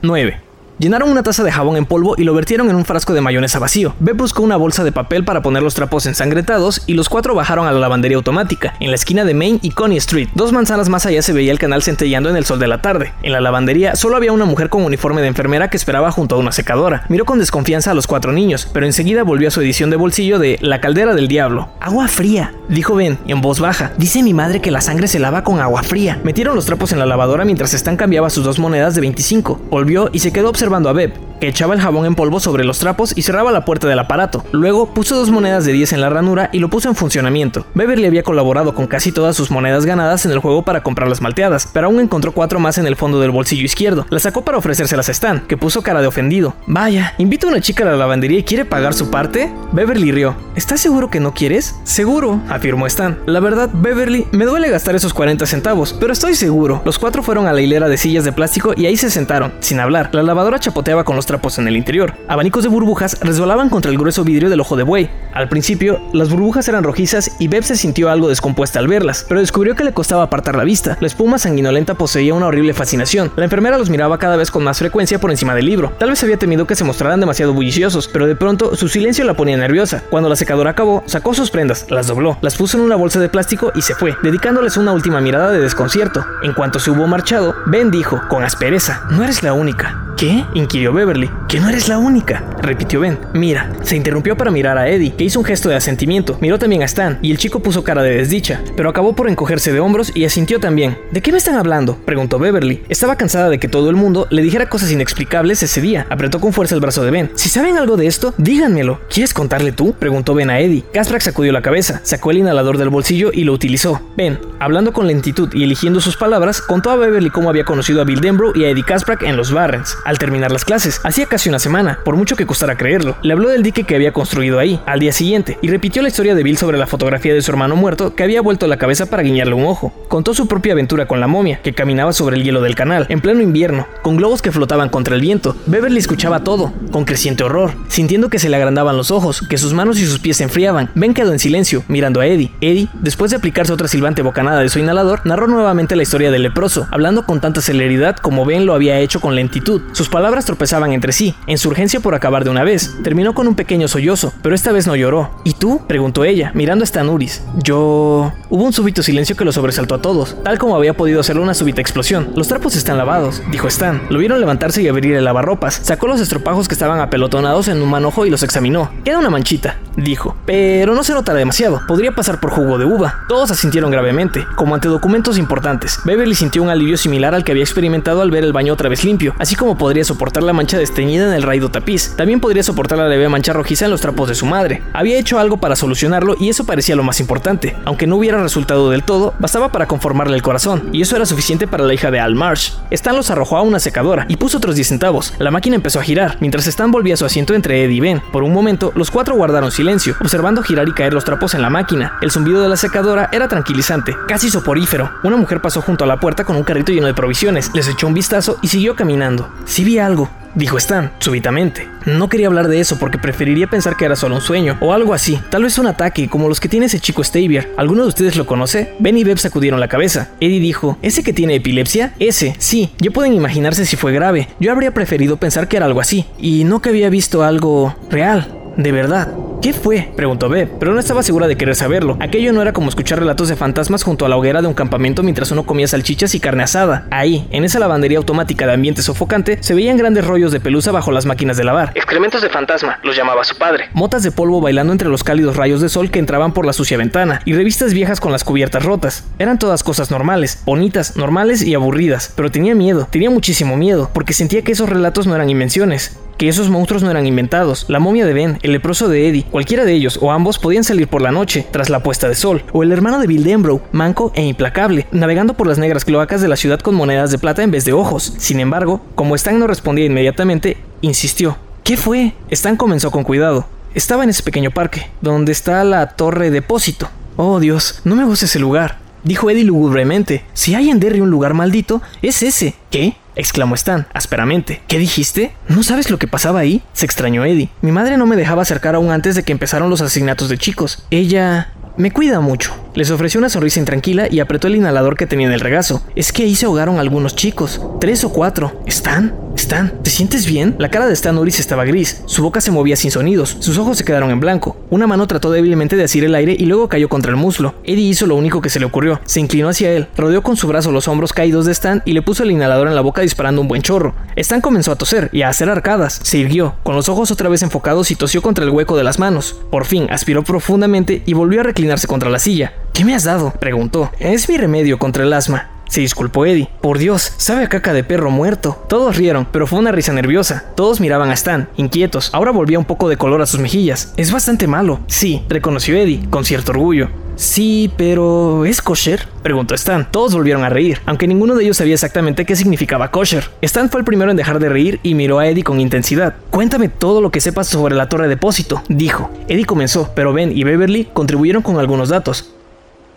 9. Llenaron una taza de jabón en polvo y lo vertieron en un frasco de mayonesa vacío. Beb buscó una bolsa de papel para poner los trapos ensangrentados y los cuatro bajaron a la lavandería automática, en la esquina de Main y Coney Street. Dos manzanas más allá se veía el canal centellando en el sol de la tarde. En la lavandería solo había una mujer con uniforme de enfermera que esperaba junto a una secadora. Miró con desconfianza a los cuatro niños, pero enseguida volvió a su edición de bolsillo de La caldera del diablo. Agua fría, dijo Ben, en voz baja. Dice mi madre que la sangre se lava con agua fría. Metieron los trapos en la lavadora mientras Stan cambiaba sus dos monedas de 25. Volvió y se quedó observando a Beb, echaba el jabón en polvo sobre los trapos y cerraba la puerta del aparato. Luego puso dos monedas de 10 en la ranura y lo puso en funcionamiento. Beverly había colaborado con casi todas sus monedas ganadas en el juego para comprar las malteadas, pero aún encontró cuatro más en el fondo del bolsillo izquierdo. Las sacó para ofrecérselas a Stan, que puso cara de ofendido. Vaya, invita a una chica a la lavandería y quiere pagar su parte. Beverly rió. ¿Estás seguro que no quieres? Seguro, afirmó Stan. La verdad, Beverly, me duele gastar esos 40 centavos, pero estoy seguro. Los cuatro fueron a la hilera de sillas de plástico y ahí se sentaron, sin hablar. La lavadora chapoteaba con los trapos en el interior. Abanicos de burbujas resbalaban contra el grueso vidrio del ojo de buey. Al principio, las burbujas eran rojizas y Beb se sintió algo descompuesta al verlas, pero descubrió que le costaba apartar la vista. La espuma sanguinolenta poseía una horrible fascinación. La enfermera los miraba cada vez con más frecuencia por encima del libro. Tal vez había temido que se mostraran demasiado bulliciosos, pero de pronto su silencio la ponía nerviosa. Cuando la secadora acabó, sacó sus prendas, las dobló, las puso en una bolsa de plástico y se fue, dedicándoles una última mirada de desconcierto. En cuanto se hubo marchado, Ben dijo, con aspereza, no eres la única. ¿Qué? inquirió Beverly. Que no eres la única, repitió Ben. Mira, se interrumpió para mirar a Eddie, que hizo un gesto de asentimiento. Miró también a Stan, y el chico puso cara de desdicha, pero acabó por encogerse de hombros y asintió también. ¿De qué me están hablando? preguntó Beverly. Estaba cansada de que todo el mundo le dijera cosas inexplicables ese día. Apretó con fuerza el brazo de Ben. Si saben algo de esto, díganmelo. ¿Quieres contarle tú? preguntó Ben a Eddie. Kasprak sacudió la cabeza, sacó el inhalador del bolsillo y lo utilizó. Ben, hablando con lentitud y eligiendo sus palabras, contó a Beverly cómo había conocido a Bill Denbrough y a Eddie Kasprak en los Barrens. Al terminar las clases, hacía casi una semana, por mucho que costara creerlo. Le habló del dique que había construido ahí, al día siguiente, y repitió la historia de Bill sobre la fotografía de su hermano muerto que había vuelto la cabeza para guiñarle un ojo. Contó su propia aventura con la momia, que caminaba sobre el hielo del canal, en pleno invierno, con globos que flotaban contra el viento. Beverly escuchaba todo, con creciente horror, sintiendo que se le agrandaban los ojos, que sus manos y sus pies se enfriaban. Ben quedó en silencio, mirando a Eddie. Eddie, después de aplicarse otra silbante bocanada de su inhalador, narró nuevamente la historia del leproso, hablando con tanta celeridad como Ben lo había hecho con lentitud. Sus palabras tropezaban entre sí, en su urgencia por acabar de una vez. Terminó con un pequeño sollozo, pero esta vez no lloró. ¿Y tú? preguntó ella, mirando a Stan Uris. Yo... Hubo un súbito silencio que lo sobresaltó a todos, tal como había podido hacerlo una súbita explosión. Los trapos están lavados, dijo Stan. Lo vieron levantarse y abrir el lavarropas. Sacó los estropajos que estaban apelotonados en un manojo y los examinó. Queda una manchita, dijo. Pero no se nota demasiado. Podría pasar por jugo de uva. Todos asintieron gravemente, como ante documentos importantes. Beverly sintió un alivio similar al que había experimentado al ver el baño otra vez limpio, así como podría soportar la mancha desteñida en el raído tapiz. También podría soportar la leve mancha rojiza en los trapos de su madre. Había hecho algo para solucionarlo y eso parecía lo más importante. Aunque no hubiera resultado del todo, bastaba para conformarle el corazón, y eso era suficiente para la hija de Al Marsh. Stan los arrojó a una secadora y puso otros 10 centavos. La máquina empezó a girar, mientras Stan volvía a su asiento entre Eddie y Ben. Por un momento, los cuatro guardaron silencio, observando girar y caer los trapos en la máquina. El zumbido de la secadora era tranquilizante, casi soporífero. Una mujer pasó junto a la puerta con un carrito lleno de provisiones, les echó un vistazo y siguió caminando. Sí vi algo, dijo Stan, súbitamente. No quería hablar de eso porque preferiría pensar que era solo un sueño, o algo así, tal vez un ataque, como los que tiene ese chico Stavier. ¿Alguno de ustedes lo conoce? Ben y Beb sacudieron la cabeza. Eddie dijo, ¿ese que tiene epilepsia? Ese, sí, ya pueden imaginarse si fue grave. Yo habría preferido pensar que era algo así, y no que había visto algo real, de verdad. ¿Qué fue? preguntó Beb, pero no estaba segura de querer saberlo. Aquello no era como escuchar relatos de fantasmas junto a la hoguera de un campamento mientras uno comía salchichas y carne asada. Ahí, en esa lavandería automática de ambiente sofocante, se veían grandes rollos de pelusa bajo las máquinas de lavar. Excrementos de fantasma, los llamaba su padre. Motas de polvo bailando entre los cálidos rayos de sol que entraban por la sucia ventana, y revistas viejas con las cubiertas rotas. Eran todas cosas normales, bonitas, normales y aburridas, pero tenía miedo, tenía muchísimo miedo, porque sentía que esos relatos no eran invenciones, que esos monstruos no eran inventados. La momia de Ben, el leproso de Eddie, cualquiera de ellos o ambos podían salir por la noche, tras la puesta de sol, o el hermano de Bill Denbrough, manco e implacable, navegando por las negras cloacas de la ciudad con monedas de plata en vez de ojos. Sin embargo, como Stan no respondía inmediatamente, insistió. ¿Qué fue? Stan comenzó con cuidado. Estaba en ese pequeño parque, donde está la torre depósito. Oh Dios, no me gusta ese lugar. Dijo Eddie lúgubremente. Si hay en Derry un lugar maldito, es ese. ¿Qué? Exclamó Stan, ásperamente. ¿Qué dijiste? ¿No sabes lo que pasaba ahí? se extrañó Eddie. Mi madre no me dejaba acercar aún antes de que empezaron los asesinatos de chicos. Ella me cuida mucho. Les ofreció una sonrisa intranquila y apretó el inhalador que tenía en el regazo. Es que ahí se ahogaron algunos chicos. Tres o cuatro. ¿Están? ¿Están? ¿Te sientes bien? La cara de Stan Uris estaba gris. Su boca se movía sin sonidos. Sus ojos se quedaron en blanco. Una mano trató débilmente de asir el aire y luego cayó contra el muslo. Eddie hizo lo único que se le ocurrió. Se inclinó hacia él, rodeó con su brazo los hombros caídos de Stan y le puso el inhalador en la boca disparando un buen chorro. Stan comenzó a toser y a hacer arcadas. Se irguió, con los ojos otra vez enfocados y tosió contra el hueco de las manos. Por fin, aspiró profundamente y volvió a reclinarse contra la silla. ¿Qué me has dado? preguntó. Es mi remedio contra el asma. Se disculpó Eddie. Por Dios, sabe a caca de perro muerto. Todos rieron, pero fue una risa nerviosa. Todos miraban a Stan, inquietos. Ahora volvía un poco de color a sus mejillas. Es bastante malo. Sí, reconoció Eddie, con cierto orgullo. Sí, pero ¿es kosher? Preguntó Stan. Todos volvieron a reír, aunque ninguno de ellos sabía exactamente qué significaba kosher. Stan fue el primero en dejar de reír y miró a Eddie con intensidad. Cuéntame todo lo que sepas sobre la torre de depósito, dijo. Eddie comenzó, pero Ben y Beverly contribuyeron con algunos datos.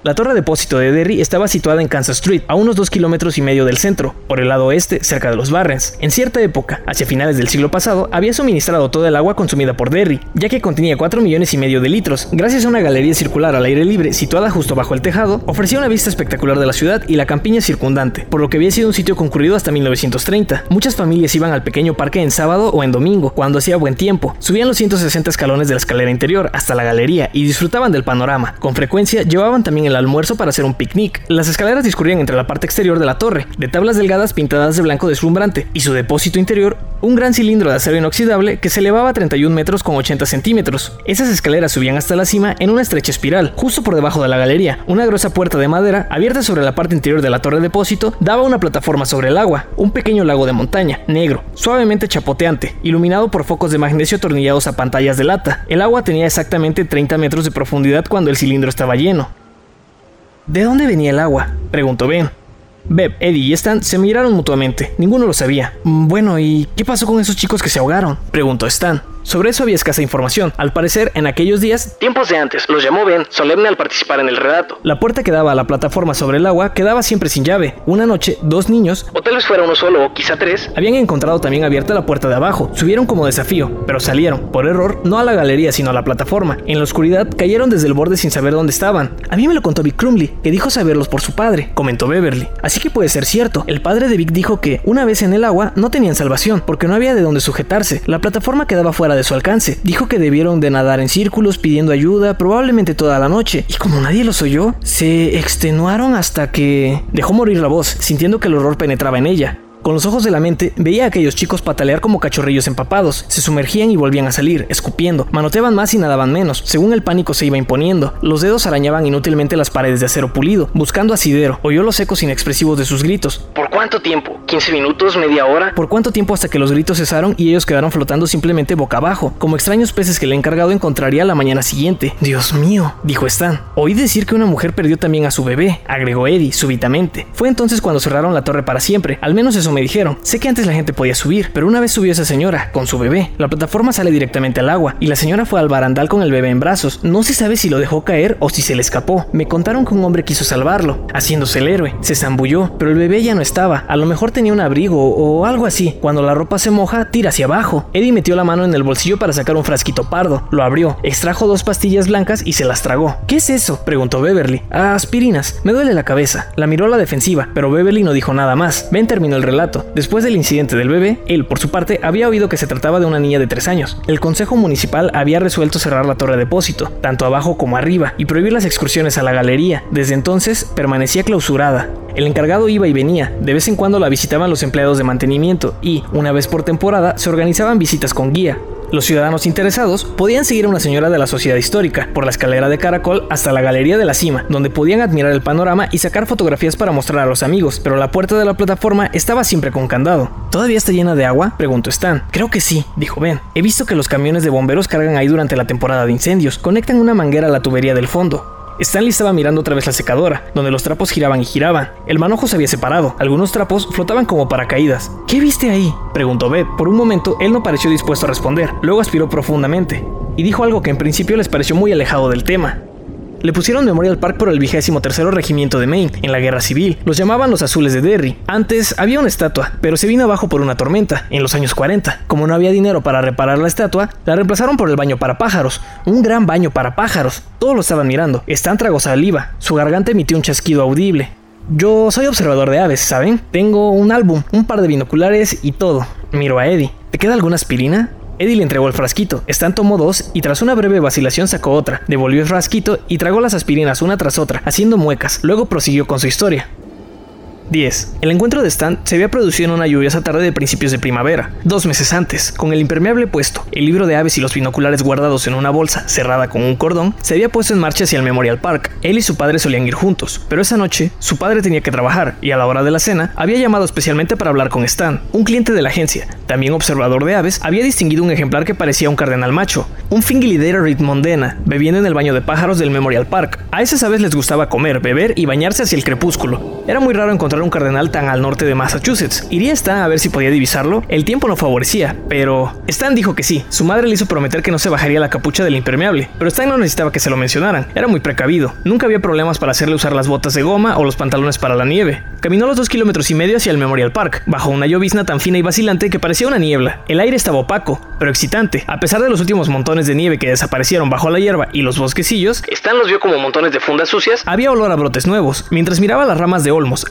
La torre de depósito de Derry estaba situada en Kansas Street, a unos dos kilómetros y medio del centro, por el lado oeste, cerca de los Barrens. En cierta época, hacia finales del siglo pasado, había suministrado toda el agua consumida por Derry, ya que contenía 4 millones y medio de litros. Gracias a una galería circular al aire libre situada justo bajo el tejado, ofrecía una vista espectacular de la ciudad y la campiña circundante, por lo que había sido un sitio concurrido hasta 1930. Muchas familias iban al pequeño parque en sábado o en domingo, cuando hacía buen tiempo. Subían los 160 escalones de la escalera interior hasta la galería y disfrutaban del panorama. Con frecuencia llevaban también el almuerzo para hacer un picnic. Las escaleras discurrían entre la parte exterior de la torre, de tablas delgadas pintadas de blanco deslumbrante, y su depósito interior, un gran cilindro de acero inoxidable que se elevaba a 31 metros con 80 centímetros. Esas escaleras subían hasta la cima en una estrecha espiral, justo por debajo de la galería. Una gruesa puerta de madera, abierta sobre la parte interior de la torre de depósito, daba una plataforma sobre el agua, un pequeño lago de montaña, negro, suavemente chapoteante, iluminado por focos de magnesio atornillados a pantallas de lata. El agua tenía exactamente 30 metros de profundidad cuando el cilindro estaba lleno. ¿De dónde venía el agua? preguntó Ben. Beb, Eddie y Stan se miraron mutuamente. Ninguno lo sabía. Mm, bueno, ¿y qué pasó con esos chicos que se ahogaron? preguntó Stan. Sobre eso había escasa información. Al parecer, en aquellos días, tiempos de antes, los llamó Ben, solemne al participar en el relato. La puerta que daba a la plataforma sobre el agua quedaba siempre sin llave. Una noche, dos niños, o tal vez fuera uno solo o quizá tres, habían encontrado también abierta la puerta de abajo. Subieron como desafío, pero salieron, por error, no a la galería sino a la plataforma. En la oscuridad cayeron desde el borde sin saber dónde estaban. A mí me lo contó Vic Crumley, que dijo saberlos por su padre, comentó Beverly. Así que puede ser cierto. El padre de Vic dijo que, una vez en el agua, no tenían salvación, porque no había de dónde sujetarse. La plataforma quedaba fuera de su alcance. Dijo que debieron de nadar en círculos pidiendo ayuda probablemente toda la noche, y como nadie los oyó, se extenuaron hasta que dejó morir la voz, sintiendo que el horror penetraba en ella. Con los ojos de la mente, veía a aquellos chicos patalear como cachorrillos empapados. Se sumergían y volvían a salir, escupiendo. Manoteaban más y nadaban menos. Según el pánico se iba imponiendo, los dedos arañaban inútilmente las paredes de acero pulido, buscando asidero. Oyó los ecos inexpresivos de sus gritos. ¿Por cuánto tiempo? ¿15 minutos? ¿Media hora? ¿Por cuánto tiempo hasta que los gritos cesaron y ellos quedaron flotando simplemente boca abajo, como extraños peces que el encargado encontraría la mañana siguiente? Dios mío, dijo Stan. Oí decir que una mujer perdió también a su bebé, agregó Eddie súbitamente. Fue entonces cuando cerraron la torre para siempre. Al menos eso me dijeron. Sé que antes la gente podía subir, pero una vez subió esa señora, con su bebé. La plataforma sale directamente al agua, y la señora fue al barandal con el bebé en brazos. No se sabe si lo dejó caer o si se le escapó. Me contaron que un hombre quiso salvarlo, haciéndose el héroe. Se zambulló, pero el bebé ya no estaba. A lo mejor tenía un abrigo o algo así. Cuando la ropa se moja, tira hacia abajo. Eddie metió la mano en el bolsillo para sacar un frasquito pardo. Lo abrió, extrajo dos pastillas blancas y se las tragó. ¿Qué es eso? preguntó Beverly. aspirinas. Me duele la cabeza. La miró a la defensiva, pero Beverly no dijo nada más. Ben terminó el relato. Después del incidente del bebé, él, por su parte, había oído que se trataba de una niña de 3 años. El Consejo Municipal había resuelto cerrar la torre de depósito, tanto abajo como arriba, y prohibir las excursiones a la galería. Desde entonces, permanecía clausurada. El encargado iba y venía, de vez en cuando la visitaban los empleados de mantenimiento y, una vez por temporada, se organizaban visitas con guía. Los ciudadanos interesados podían seguir a una señora de la sociedad histórica por la escalera de caracol hasta la galería de la cima, donde podían admirar el panorama y sacar fotografías para mostrar a los amigos, pero la puerta de la plataforma estaba siempre con candado. ¿Todavía está llena de agua? preguntó Stan. Creo que sí, dijo Ben. He visto que los camiones de bomberos cargan ahí durante la temporada de incendios, conectan una manguera a la tubería del fondo. Stanley estaba mirando otra vez la secadora, donde los trapos giraban y giraban. El manojo se había separado, algunos trapos flotaban como paracaídas. ¿Qué viste ahí? preguntó Beth. Por un momento, él no pareció dispuesto a responder, luego aspiró profundamente, y dijo algo que en principio les pareció muy alejado del tema. Le pusieron Memorial Park por el vigésimo tercero regimiento de Maine en la guerra civil. Los llamaban los azules de Derry. Antes había una estatua, pero se vino abajo por una tormenta en los años 40. Como no había dinero para reparar la estatua, la reemplazaron por el baño para pájaros. Un gran baño para pájaros. Todos lo estaban mirando. Stan tragó saliva. Su garganta emitió un chasquido audible. Yo soy observador de aves, ¿saben? Tengo un álbum, un par de binoculares y todo. Miro a Eddie. ¿Te queda alguna aspirina? Eddie le entregó el frasquito, Stan tomó dos y tras una breve vacilación sacó otra, devolvió el frasquito y tragó las aspirinas una tras otra, haciendo muecas, luego prosiguió con su historia. 10. El encuentro de Stan se había producido en una lluviosa tarde de principios de primavera, dos meses antes. Con el impermeable puesto, el libro de aves y los binoculares guardados en una bolsa cerrada con un cordón, se había puesto en marcha hacia el Memorial Park. Él y su padre solían ir juntos, pero esa noche su padre tenía que trabajar y a la hora de la cena había llamado especialmente para hablar con Stan. Un cliente de la agencia, también observador de aves, había distinguido un ejemplar que parecía un cardenal macho, un Fingilidera ritmondena, bebiendo en el baño de pájaros del Memorial Park. A esas aves les gustaba comer, beber y bañarse hacia el crepúsculo. Era muy raro encontrar un cardenal tan al norte de Massachusetts. ¿Iría Stan a ver si podía divisarlo? El tiempo no favorecía, pero Stan dijo que sí. Su madre le hizo prometer que no se bajaría la capucha del impermeable, pero Stan no necesitaba que se lo mencionaran. Era muy precavido. Nunca había problemas para hacerle usar las botas de goma o los pantalones para la nieve. Caminó los dos kilómetros y medio hacia el Memorial Park, bajo una llovizna tan fina y vacilante que parecía una niebla. El aire estaba opaco, pero excitante. A pesar de los últimos montones de nieve que desaparecieron bajo la hierba y los bosquecillos, Stan los vio como montones de fundas sucias. Había olor a brotes nuevos. Mientras miraba las ramas de olmos,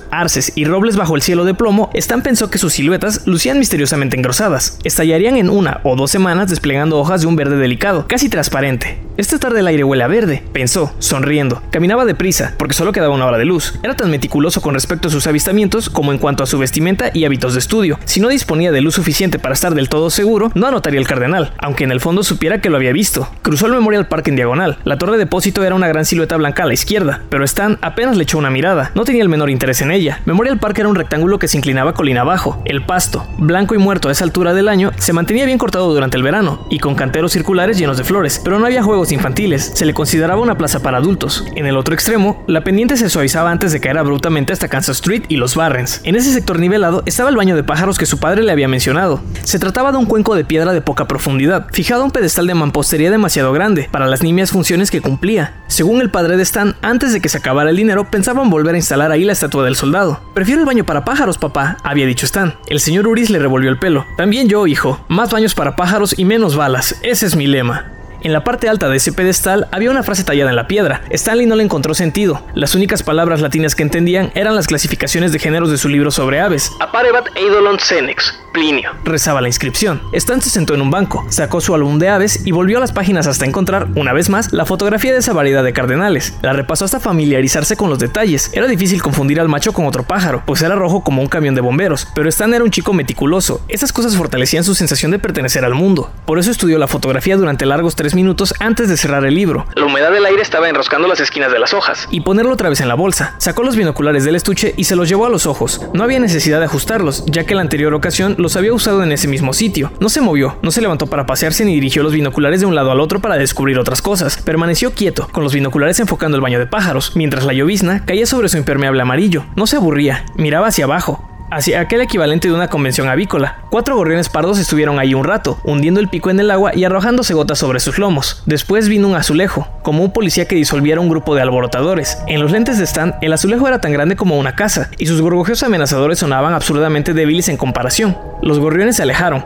y robles bajo el cielo de plomo, Stan pensó que sus siluetas lucían misteriosamente engrosadas. Estallarían en una o dos semanas desplegando hojas de un verde delicado, casi transparente. Esta tarde el aire huele a verde, pensó, sonriendo. Caminaba deprisa, porque solo quedaba una hora de luz. Era tan meticuloso con respecto a sus avistamientos como en cuanto a su vestimenta y hábitos de estudio. Si no disponía de luz suficiente para estar del todo seguro, no anotaría el cardenal, aunque en el fondo supiera que lo había visto. Cruzó el Memorial Park en diagonal. La torre de depósito era una gran silueta blanca a la izquierda, pero Stan apenas le echó una mirada. No tenía el menor interés en ella. Memorial Park era un rectángulo que se inclinaba colina abajo. El pasto, blanco y muerto a esa altura del año, se mantenía bien cortado durante el verano y con canteros circulares llenos de flores, pero no había juegos infantiles. Se le consideraba una plaza para adultos. En el otro extremo, la pendiente se suavizaba antes de caer abruptamente hasta Kansas Street y los Barrens. En ese sector nivelado estaba el baño de pájaros que su padre le había mencionado. Se trataba de un cuenco de piedra de poca profundidad, fijado a un pedestal de mampostería demasiado grande para las nimias funciones que cumplía. Según el padre de Stan, antes de que se acabara el dinero, pensaban volver a instalar ahí la estatua del soldado. Prefiero el baño para pájaros, papá, había dicho Stan. El señor Uris le revolvió el pelo. También yo, hijo. Más baños para pájaros y menos balas. Ese es mi lema. En la parte alta de ese pedestal había una frase tallada en la piedra. Stanley no le encontró sentido. Las únicas palabras latinas que entendían eran las clasificaciones de géneros de su libro sobre aves. Aparebat eidolon senex, Plinio. Rezaba la inscripción. Stan se sentó en un banco, sacó su álbum de aves y volvió a las páginas hasta encontrar, una vez más, la fotografía de esa variedad de cardenales. La repasó hasta familiarizarse con los detalles. Era difícil confundir al macho con otro pájaro, pues era rojo como un camión de bomberos, pero Stan era un chico meticuloso. Esas cosas fortalecían su sensación de pertenecer al mundo. Por eso estudió la fotografía durante largos tres minutos antes de cerrar el libro. La humedad del aire estaba enroscando las esquinas de las hojas. Y ponerlo otra vez en la bolsa. Sacó los binoculares del estuche y se los llevó a los ojos. No había necesidad de ajustarlos, ya que la anterior ocasión los había usado en ese mismo sitio. No se movió, no se levantó para pasearse ni dirigió los binoculares de un lado al otro para descubrir otras cosas. Permaneció quieto, con los binoculares enfocando el baño de pájaros, mientras la llovizna caía sobre su impermeable amarillo. No se aburría, miraba hacia abajo, hacia aquel equivalente de una convención avícola. Cuatro gorriones pardos estuvieron ahí un rato, hundiendo el pico en el agua y arrojándose gotas sobre sus lomos. Después vino un azulejo, como un policía que disolviera un grupo de alborotadores. En los lentes de Stan, el azulejo era tan grande como una casa, y sus gorgojeos amenazadores sonaban absurdamente débiles en comparación. Los gorriones se alejaron.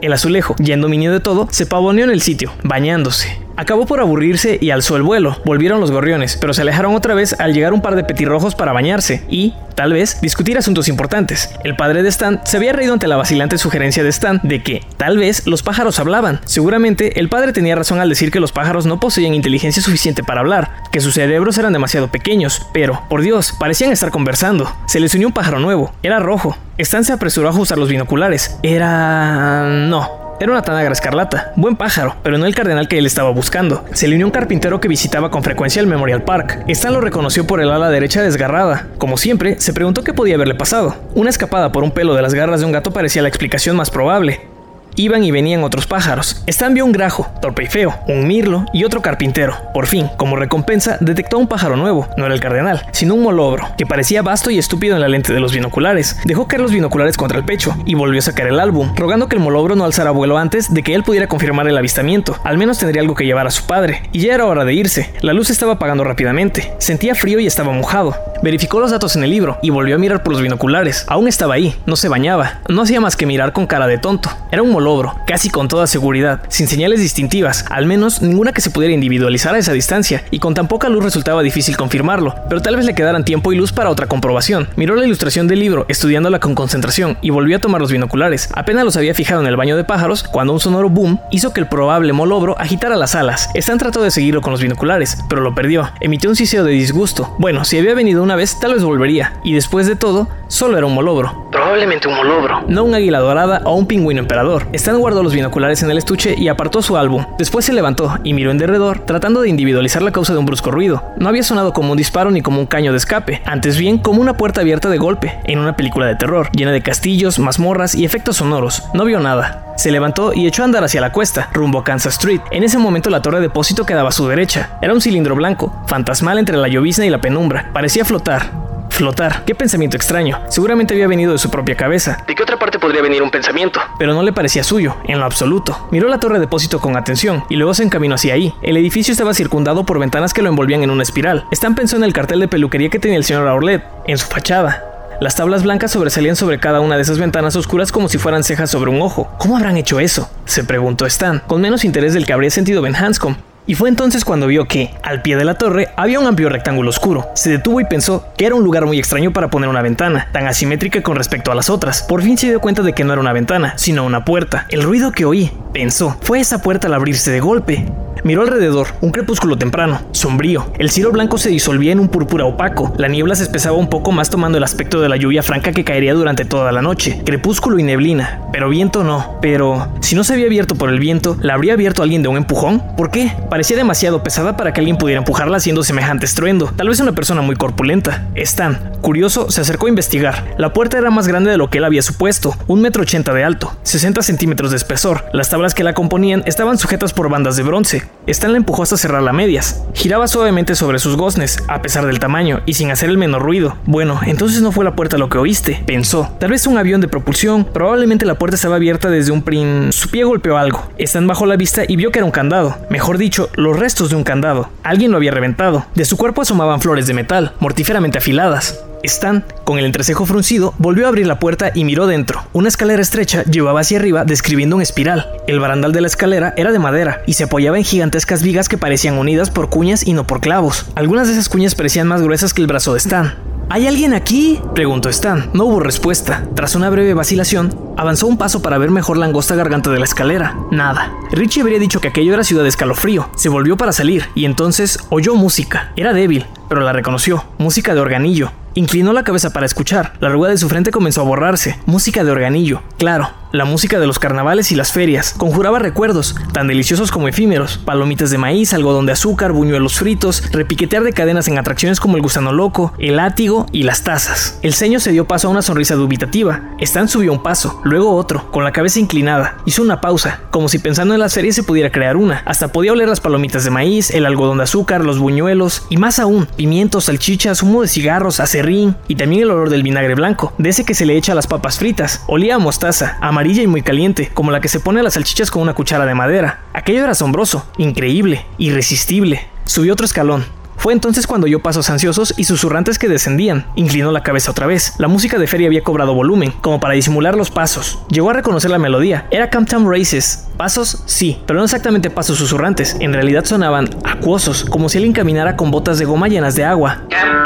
El azulejo, ya en de todo, se pavoneó en el sitio, bañándose. Acabó por aburrirse y alzó el vuelo. Volvieron los gorriones, pero se alejaron otra vez al llegar un par de petirrojos para bañarse y, tal vez, discutir asuntos importantes. El padre de Stan se había reído ante la vacilante sugerencia de Stan de que, tal vez, los pájaros hablaban. Seguramente, el padre tenía razón al decir que los pájaros no poseían inteligencia suficiente para hablar, que sus cerebros eran demasiado pequeños, pero, por Dios, parecían estar conversando. Se les unió un pájaro nuevo, era rojo. Stan se apresuró a ajustar los binoculares. Era... no, era una tanagra escarlata, buen pájaro, pero no el cardenal que él estaba buscando. Se le unió un carpintero que visitaba con frecuencia el Memorial Park. Stan lo reconoció por el ala derecha desgarrada. Como siempre, se preguntó qué podía haberle pasado. Una escapada por un pelo de las garras de un gato parecía la explicación más probable. Iban y venían otros pájaros. Stan vio un grajo, torpe y feo, un mirlo y otro carpintero. Por fin, como recompensa, detectó un pájaro nuevo. No era el cardenal, sino un molobro, que parecía vasto y estúpido en la lente de los binoculares. Dejó caer los binoculares contra el pecho y volvió a sacar el álbum, rogando que el molobro no alzara vuelo antes de que él pudiera confirmar el avistamiento. Al menos tendría algo que llevar a su padre. Y ya era hora de irse. La luz estaba apagando rápidamente. Sentía frío y estaba mojado. Verificó los datos en el libro y volvió a mirar por los binoculares. Aún estaba ahí, no se bañaba. No hacía más que mirar con cara de tonto. Era un molobro, casi con toda seguridad, sin señales distintivas, al menos ninguna que se pudiera individualizar a esa distancia, y con tan poca luz resultaba difícil confirmarlo, pero tal vez le quedaran tiempo y luz para otra comprobación. Miró la ilustración del libro, estudiándola con concentración, y volvió a tomar los binoculares. Apenas los había fijado en el baño de pájaros, cuando un sonoro boom hizo que el probable molobro agitara las alas. Stan trató de seguirlo con los binoculares, pero lo perdió. Emitió un siseo de disgusto. Bueno, si había venido una vez, tal vez volvería, y después de todo, solo era un molobro. Probablemente un molobro. No un águila dorada o un pingüino emperador. Stan guardó los binoculares en el estuche y apartó su álbum. Después se levantó y miró en derredor, tratando de individualizar la causa de un brusco ruido. No había sonado como un disparo ni como un caño de escape, antes bien como una puerta abierta de golpe, en una película de terror, llena de castillos, mazmorras y efectos sonoros. No vio nada. Se levantó y echó a andar hacia la cuesta, rumbo a Kansas Street. En ese momento la torre de depósito quedaba a su derecha. Era un cilindro blanco, fantasmal entre la llovizna y la penumbra. Parecía flotar. Flotar. Qué pensamiento extraño. Seguramente había venido de su propia cabeza. ¿De qué otra parte podría venir un pensamiento? Pero no le parecía suyo, en lo absoluto. Miró la torre de depósito con atención y luego se encaminó hacia ahí. El edificio estaba circundado por ventanas que lo envolvían en una espiral. Stan pensó en el cartel de peluquería que tenía el señor Aurlet en su fachada. Las tablas blancas sobresalían sobre cada una de esas ventanas oscuras como si fueran cejas sobre un ojo. ¿Cómo habrán hecho eso? se preguntó Stan, con menos interés del que habría sentido Ben Hanscom. Y fue entonces cuando vio que, al pie de la torre, había un amplio rectángulo oscuro. Se detuvo y pensó que era un lugar muy extraño para poner una ventana, tan asimétrica con respecto a las otras. Por fin se dio cuenta de que no era una ventana, sino una puerta. El ruido que oí, pensó, fue esa puerta al abrirse de golpe. Miró alrededor, un crepúsculo temprano, sombrío. El cielo blanco se disolvía en un púrpura opaco. La niebla se espesaba un poco más tomando el aspecto de la lluvia franca que caería durante toda la noche. Crepúsculo y neblina. Pero viento no. Pero, si no se había abierto por el viento, ¿la habría abierto alguien de un empujón? ¿Por qué? Parecía demasiado pesada para que alguien pudiera empujarla haciendo semejante estruendo. Tal vez una persona muy corpulenta. Stan, curioso, se acercó a investigar. La puerta era más grande de lo que él había supuesto. Un metro ochenta de alto, 60 centímetros de espesor. Las tablas que la componían estaban sujetas por bandas de bronce. Stan la empujó hasta cerrarla a medias. Giraba suavemente sobre sus goznes, a pesar del tamaño, y sin hacer el menor ruido. Bueno, entonces no fue la puerta lo que oíste, pensó. Tal vez un avión de propulsión. Probablemente la puerta estaba abierta desde un prin... Su pie golpeó algo. Stan bajó la vista y vio que era un candado. Mejor dicho, los restos de un candado. Alguien lo había reventado. De su cuerpo asomaban flores de metal, mortíferamente afiladas. Stan, con el entrecejo fruncido, volvió a abrir la puerta y miró dentro. Una escalera estrecha llevaba hacia arriba describiendo un espiral. El barandal de la escalera era de madera y se apoyaba en gigantescas vigas que parecían unidas por cuñas y no por clavos. Algunas de esas cuñas parecían más gruesas que el brazo de Stan. ¿Hay alguien aquí? preguntó Stan. No hubo respuesta. Tras una breve vacilación, avanzó un paso para ver mejor la angosta garganta de la escalera. Nada. Richie habría dicho que aquello era ciudad de escalofrío. Se volvió para salir y entonces oyó música. Era débil, pero la reconoció. Música de organillo. Inclinó la cabeza para escuchar. La arruga de su frente comenzó a borrarse. Música de organillo. Claro, la música de los carnavales y las ferias. Conjuraba recuerdos, tan deliciosos como efímeros. Palomitas de maíz, algodón de azúcar, buñuelos fritos, repiquetear de cadenas en atracciones como el gusano loco, el látigo y las tazas. El ceño se dio paso a una sonrisa dubitativa. Stan subió un paso, luego otro, con la cabeza inclinada. Hizo una pausa, como si pensando en las ferias se pudiera crear una. Hasta podía oler las palomitas de maíz, el algodón de azúcar, los buñuelos y más aún, pimientos, salchichas, humo de cigarros, acerrín y también el olor del vinagre blanco, de ese que se le echa a las papas fritas. Olía a mostaza, amarillo y muy caliente, como la que se pone a las salchichas con una cuchara de madera. Aquello era asombroso, increíble, irresistible. Subió otro escalón, fue entonces cuando oyó pasos ansiosos y susurrantes que descendían. Inclinó la cabeza otra vez. La música de feria había cobrado volumen, como para disimular los pasos. Llegó a reconocer la melodía. Era Camptown Races. Pasos, sí, pero no exactamente pasos susurrantes. En realidad sonaban acuosos, como si alguien caminara con botas de goma llenas de agua. A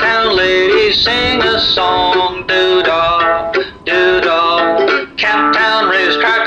song, Camp Town Racetrack.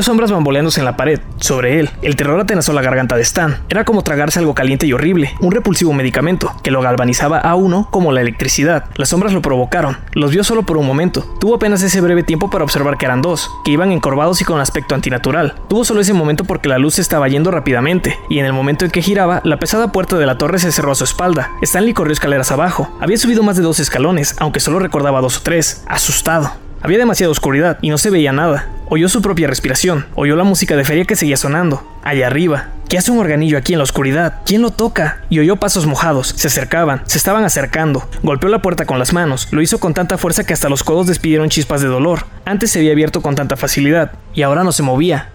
Vio sombras bamboleándose en la pared. Sobre él, el terror atenazó la garganta de Stan. Era como tragarse algo caliente y horrible, un repulsivo medicamento, que lo galvanizaba a uno como la electricidad. Las sombras lo provocaron. Los vio solo por un momento. Tuvo apenas ese breve tiempo para observar que eran dos, que iban encorvados y con aspecto antinatural. Tuvo solo ese momento porque la luz estaba yendo rápidamente, y en el momento en que giraba, la pesada puerta de la torre se cerró a su espalda. Stanley corrió escaleras abajo. Había subido más de dos escalones, aunque solo recordaba dos o tres. Asustado. Había demasiada oscuridad y no se veía nada. Oyó su propia respiración, oyó la música de feria que seguía sonando, allá arriba. ¿Qué hace un organillo aquí en la oscuridad? ¿Quién lo toca? Y oyó pasos mojados, se acercaban, se estaban acercando. Golpeó la puerta con las manos, lo hizo con tanta fuerza que hasta los codos despidieron chispas de dolor. Antes se había abierto con tanta facilidad, y ahora no se movía.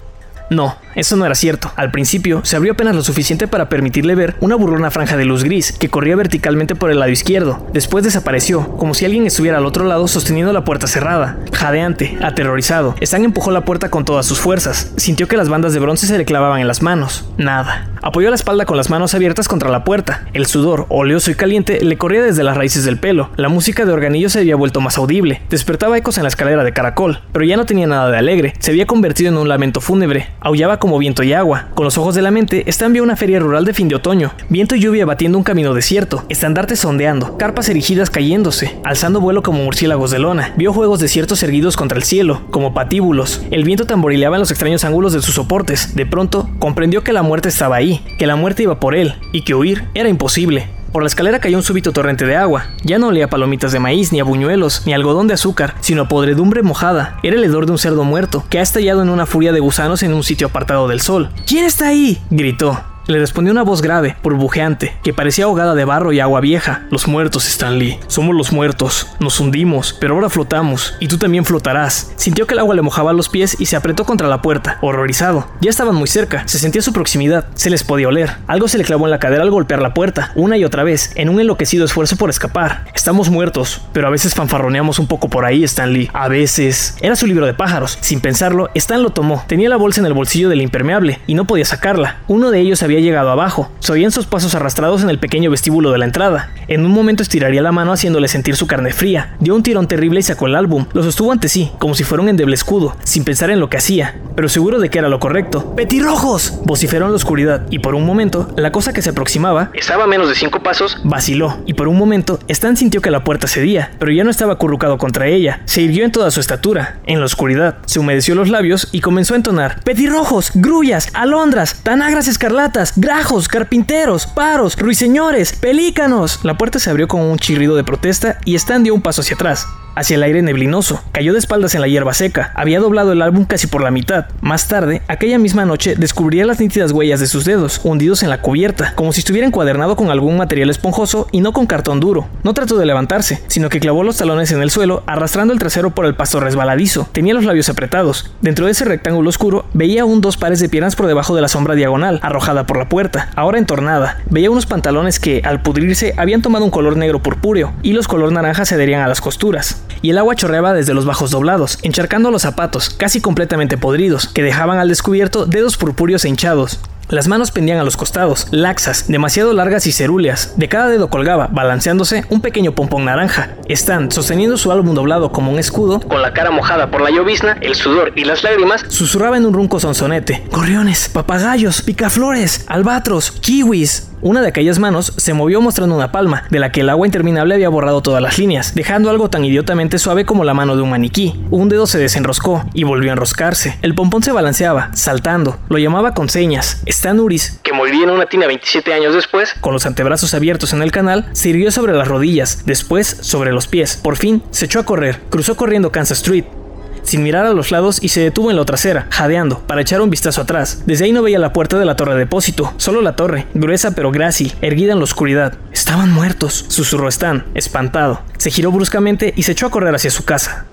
No, eso no era cierto. Al principio, se abrió apenas lo suficiente para permitirle ver una burlona franja de luz gris que corría verticalmente por el lado izquierdo. Después desapareció, como si alguien estuviera al otro lado sosteniendo la puerta cerrada. Jadeante, aterrorizado, Stan empujó la puerta con todas sus fuerzas. Sintió que las bandas de bronce se le clavaban en las manos. Nada. Apoyó la espalda con las manos abiertas contra la puerta. El sudor, oleoso y caliente, le corría desde las raíces del pelo. La música de organillo se había vuelto más audible. Despertaba ecos en la escalera de caracol, pero ya no tenía nada de alegre. Se había convertido en un lamento fúnebre. Aullaba como viento y agua. Con los ojos de la mente, Stan vio una feria rural de fin de otoño. Viento y lluvia batiendo un camino desierto. Estandartes ondeando. Carpas erigidas cayéndose. Alzando vuelo como murciélagos de lona. Vio juegos desiertos erguidos contra el cielo, como patíbulos. El viento tamborileaba en los extraños ángulos de sus soportes. De pronto, comprendió que la muerte estaba ahí que la muerte iba por él y que huir era imposible. Por la escalera cayó un súbito torrente de agua. Ya no olía palomitas de maíz, ni a buñuelos, ni algodón de azúcar, sino a podredumbre mojada. Era el hedor de un cerdo muerto, que ha estallado en una furia de gusanos en un sitio apartado del sol. ¿Quién está ahí? gritó. Le respondió una voz grave, burbujeante, que parecía ahogada de barro y agua vieja. Los muertos, Stanley. Somos los muertos. Nos hundimos, pero ahora flotamos. Y tú también flotarás. Sintió que el agua le mojaba los pies y se apretó contra la puerta, horrorizado. Ya estaban muy cerca. Se sentía su proximidad. Se les podía oler. Algo se le clavó en la cadera al golpear la puerta, una y otra vez, en un enloquecido esfuerzo por escapar. Estamos muertos, pero a veces fanfarroneamos un poco por ahí, Stanley. A veces. Era su libro de pájaros. Sin pensarlo, Stan lo tomó. Tenía la bolsa en el bolsillo del impermeable y no podía sacarla. Uno de ellos había llegado abajo. Se oían sus pasos arrastrados en el pequeño vestíbulo de la entrada. En un momento estiraría la mano haciéndole sentir su carne fría. Dio un tirón terrible y sacó el álbum. Lo sostuvo ante sí, como si fuera un endeble escudo, sin pensar en lo que hacía, pero seguro de que era lo correcto. ¡Petirrojos! vociferó en la oscuridad, y por un momento, la cosa que se aproximaba Estaba a menos de cinco pasos. vaciló, y por un momento, Stan sintió que la puerta cedía, pero ya no estaba acurrucado contra ella. Se irguió en toda su estatura, en la oscuridad. Se humedeció los labios y comenzó a entonar: Petirrojos, grullas, alondras, tanagras escarlatas, grajos, carpinteros, paros, ruiseñores, pelícanos. La puerta se abrió con un chirrido de protesta y Stan dio un paso hacia atrás hacia el aire neblinoso. Cayó de espaldas en la hierba seca. Había doblado el álbum casi por la mitad. Más tarde, aquella misma noche, descubriría las nítidas huellas de sus dedos, hundidos en la cubierta, como si estuviera encuadernado con algún material esponjoso y no con cartón duro. No trató de levantarse, sino que clavó los talones en el suelo, arrastrando el trasero por el pasto resbaladizo. Tenía los labios apretados. Dentro de ese rectángulo oscuro, veía aún dos pares de piernas por debajo de la sombra diagonal, arrojada por la puerta, ahora entornada. Veía unos pantalones que, al pudrirse, habían tomado un color negro purpúreo, y los color naranja se adherían a las costuras y el agua chorreaba desde los bajos doblados, encharcando los zapatos, casi completamente podridos, que dejaban al descubierto dedos purpúreos e hinchados. Las manos pendían a los costados, laxas, demasiado largas y cerúleas. De cada dedo colgaba, balanceándose, un pequeño pompón naranja. Stan, sosteniendo su álbum doblado como un escudo, Con la cara mojada por la llovizna, el sudor y las lágrimas, susurraba en un ronco sonsonete. Gorriones, papagayos, picaflores, albatros, kiwis. Una de aquellas manos se movió mostrando una palma, de la que el agua interminable había borrado todas las líneas, dejando algo tan idiotamente suave como la mano de un maniquí. Un dedo se desenroscó y volvió a enroscarse. El pompón se balanceaba, saltando. Lo llamaba con señas. Stan Uris, que moriría en una tina 27 años después, con los antebrazos abiertos en el canal, se irguió sobre las rodillas, después sobre los pies. Por fin, se echó a correr. Cruzó corriendo Kansas Street, sin mirar a los lados y se detuvo en la trasera, jadeando, para echar un vistazo atrás. Desde ahí no veía la puerta de la torre de depósito, solo la torre, gruesa pero grácil, erguida en la oscuridad. Estaban muertos, susurró Stan, espantado. Se giró bruscamente y se echó a correr hacia su casa.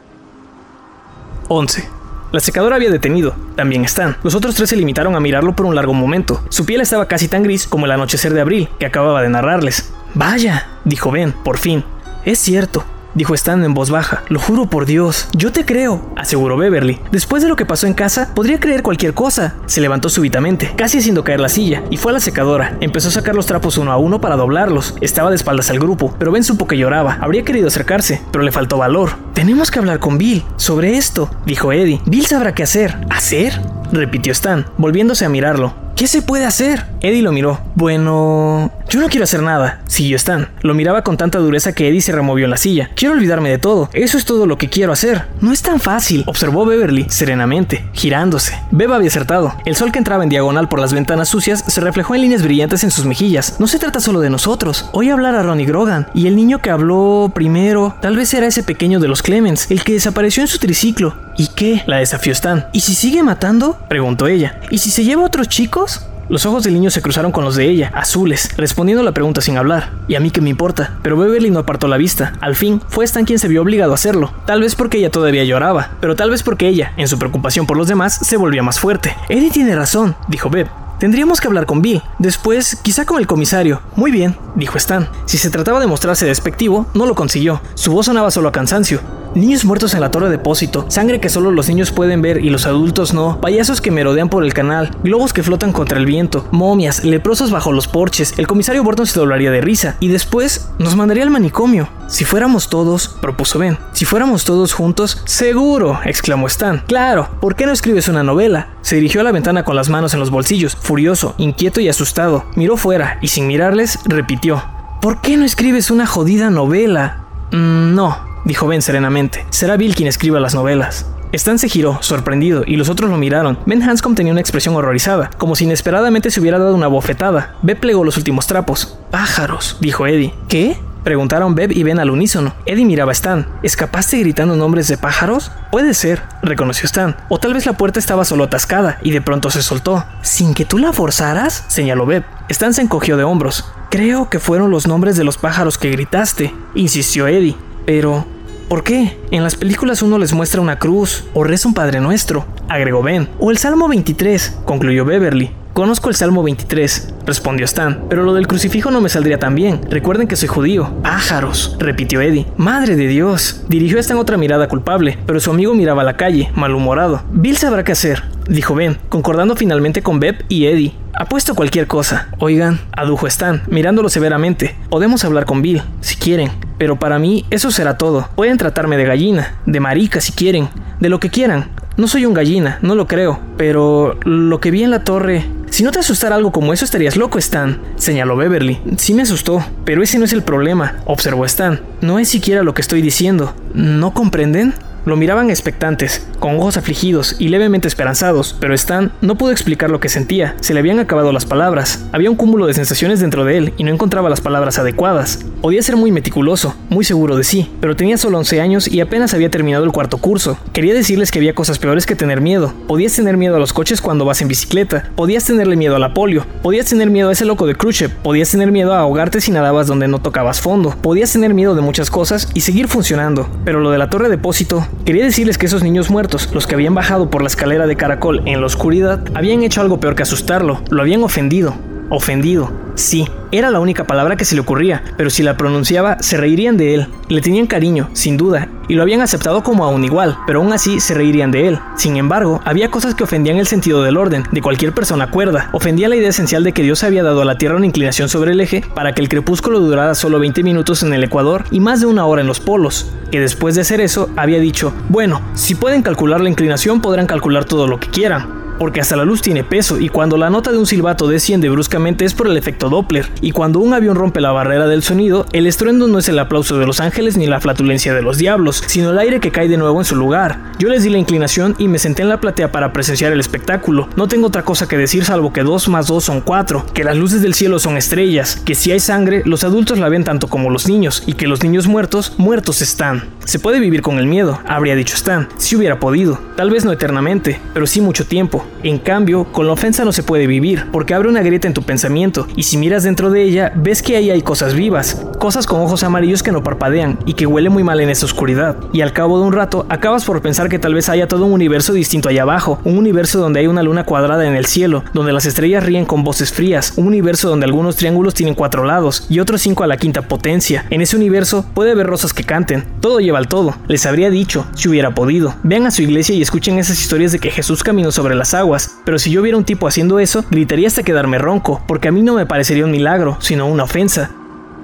11. La secadora había detenido, también Stan. Los otros tres se limitaron a mirarlo por un largo momento. Su piel estaba casi tan gris como el anochecer de abril que acababa de narrarles. Vaya, dijo Ben, por fin. Es cierto, dijo Stan en voz baja. Lo juro por Dios. Yo te creo, aseguró Beverly. Después de lo que pasó en casa, podría creer cualquier cosa. Se levantó súbitamente, casi haciendo caer la silla, y fue a la secadora. Empezó a sacar los trapos uno a uno para doblarlos. Estaba de espaldas al grupo, pero Ben supo que lloraba. Habría querido acercarse, pero le faltó valor. Tenemos que hablar con Bill sobre esto, dijo Eddie. Bill sabrá qué hacer. ¿Hacer? repitió Stan, volviéndose a mirarlo. ¿Qué se puede hacer? Eddie lo miró. Bueno, yo no quiero hacer nada, siguió Stan. Lo miraba con tanta dureza que Eddie se removió en la silla. Quiero olvidarme de todo. Eso es todo lo que quiero hacer. No es tan fácil, observó Beverly serenamente, girándose. Beb había acertado. El sol que entraba en diagonal por las ventanas sucias se reflejó en líneas brillantes en sus mejillas. No se trata solo de nosotros. Oí hablar a Ronnie Grogan y el niño que habló primero, tal vez era ese pequeño de los Clemens, el que desapareció en su triciclo. ¿Y qué? La desafió Stan. ¿Y si sigue matando? preguntó ella. ¿Y si se lleva a otros chicos? Los ojos del niño se cruzaron con los de ella, azules, respondiendo la pregunta sin hablar. ¿Y a mí qué me importa? Pero Beverly no apartó la vista. Al fin, fue Stan quien se vio obligado a hacerlo. Tal vez porque ella todavía lloraba, pero tal vez porque ella, en su preocupación por los demás, se volvía más fuerte. Eddie tiene razón, dijo Beb. Tendríamos que hablar con Bill. Después, quizá con el comisario. Muy bien, dijo Stan. Si se trataba de mostrarse despectivo, no lo consiguió. Su voz sonaba solo a cansancio. Niños muertos en la torre de depósito, sangre que solo los niños pueden ver y los adultos no, payasos que merodean por el canal, globos que flotan contra el viento, momias, leprosos bajo los porches, el comisario Burton se doblaría de risa y después nos mandaría al manicomio. Si fuéramos todos, propuso Ben, si fuéramos todos juntos, seguro, exclamó Stan. Claro, ¿por qué no escribes una novela? Se dirigió a la ventana con las manos en los bolsillos, furioso, inquieto y asustado. Miró fuera y sin mirarles, repitió. ¿Por qué no escribes una jodida novela? Mm, no, dijo Ben serenamente. Será Bill quien escriba las novelas. Stan se giró, sorprendido, y los otros lo miraron. Ben Hanscom tenía una expresión horrorizada, como si inesperadamente se hubiera dado una bofetada. Beb plegó los últimos trapos. Pájaros, dijo Eddie. ¿Qué? Preguntaron Beb y Ben al unísono. Eddie miraba a Stan. ¿Escapaste gritando nombres de pájaros? Puede ser, reconoció Stan. O tal vez la puerta estaba solo atascada y de pronto se soltó. ¿Sin que tú la forzaras? señaló Beb. Stan se encogió de hombros. Creo que fueron los nombres de los pájaros que gritaste, insistió Eddie. Pero, ¿por qué? En las películas uno les muestra una cruz o reza un Padre Nuestro, agregó Ben. O el Salmo 23, concluyó Beverly. Conozco el Salmo 23, respondió Stan, pero lo del crucifijo no me saldría tan bien. Recuerden que soy judío. Pájaros, repitió Eddie. Madre de Dios. Dirigió Stan otra mirada culpable, pero su amigo miraba a la calle, malhumorado. Bill sabrá qué hacer, dijo Ben, concordando finalmente con Beb y Eddie. Apuesto cualquier cosa. Oigan, adujo Stan, mirándolo severamente. Podemos hablar con Bill, si quieren. Pero para mí eso será todo. Pueden tratarme de gallina, de marica si quieren, de lo que quieran. No soy un gallina, no lo creo, pero lo que vi en la torre... Si no te asustara algo como eso estarías loco, Stan, señaló Beverly. Sí me asustó, pero ese no es el problema, observó Stan. No es siquiera lo que estoy diciendo. ¿No comprenden? Lo miraban expectantes, con ojos afligidos y levemente esperanzados, pero Stan no pudo explicar lo que sentía, se le habían acabado las palabras. Había un cúmulo de sensaciones dentro de él y no encontraba las palabras adecuadas. Podía ser muy meticuloso, muy seguro de sí, pero tenía solo 11 años y apenas había terminado el cuarto curso. Quería decirles que había cosas peores que tener miedo. Podías tener miedo a los coches cuando vas en bicicleta, podías tenerle miedo a la polio, podías tener miedo a ese loco de Khrushchev, podías tener miedo a ahogarte si nadabas donde no tocabas fondo, podías tener miedo de muchas cosas y seguir funcionando. Pero lo de la torre de depósito, quería decirles que esos niños muertos, los que habían bajado por la escalera de caracol en la oscuridad, habían hecho algo peor que asustarlo, lo habían ofendido. Ofendido. Sí, era la única palabra que se le ocurría, pero si la pronunciaba se reirían de él. Le tenían cariño, sin duda, y lo habían aceptado como a un igual, pero aún así se reirían de él. Sin embargo, había cosas que ofendían el sentido del orden, de cualquier persona cuerda. Ofendía la idea esencial de que Dios había dado a la Tierra una inclinación sobre el eje para que el crepúsculo durara solo 20 minutos en el Ecuador y más de una hora en los polos. Que después de hacer eso, había dicho, bueno, si pueden calcular la inclinación podrán calcular todo lo que quieran porque hasta la luz tiene peso y cuando la nota de un silbato desciende bruscamente es por el efecto Doppler, y cuando un avión rompe la barrera del sonido, el estruendo no es el aplauso de los ángeles ni la flatulencia de los diablos, sino el aire que cae de nuevo en su lugar. Yo les di la inclinación y me senté en la platea para presenciar el espectáculo. No tengo otra cosa que decir salvo que 2 más 2 son 4, que las luces del cielo son estrellas, que si hay sangre, los adultos la ven tanto como los niños, y que los niños muertos, muertos están. Se puede vivir con el miedo, habría dicho Stan, si hubiera podido, tal vez no eternamente, pero sí mucho tiempo. En cambio, con la ofensa no se puede vivir, porque abre una grieta en tu pensamiento, y si miras dentro de ella, ves que ahí hay cosas vivas, cosas con ojos amarillos que no parpadean y que huele muy mal en esa oscuridad. Y al cabo de un rato, acabas por pensar que tal vez haya todo un universo distinto allá abajo, un universo donde hay una luna cuadrada en el cielo, donde las estrellas ríen con voces frías, un universo donde algunos triángulos tienen cuatro lados y otros cinco a la quinta potencia. En ese universo puede haber rosas que canten, todo lleva al todo. Les habría dicho, si hubiera podido. Vean a su iglesia y escuchen esas historias de que Jesús caminó sobre las aguas, pero si yo viera un tipo haciendo eso, gritaría hasta quedarme ronco, porque a mí no me parecería un milagro, sino una ofensa.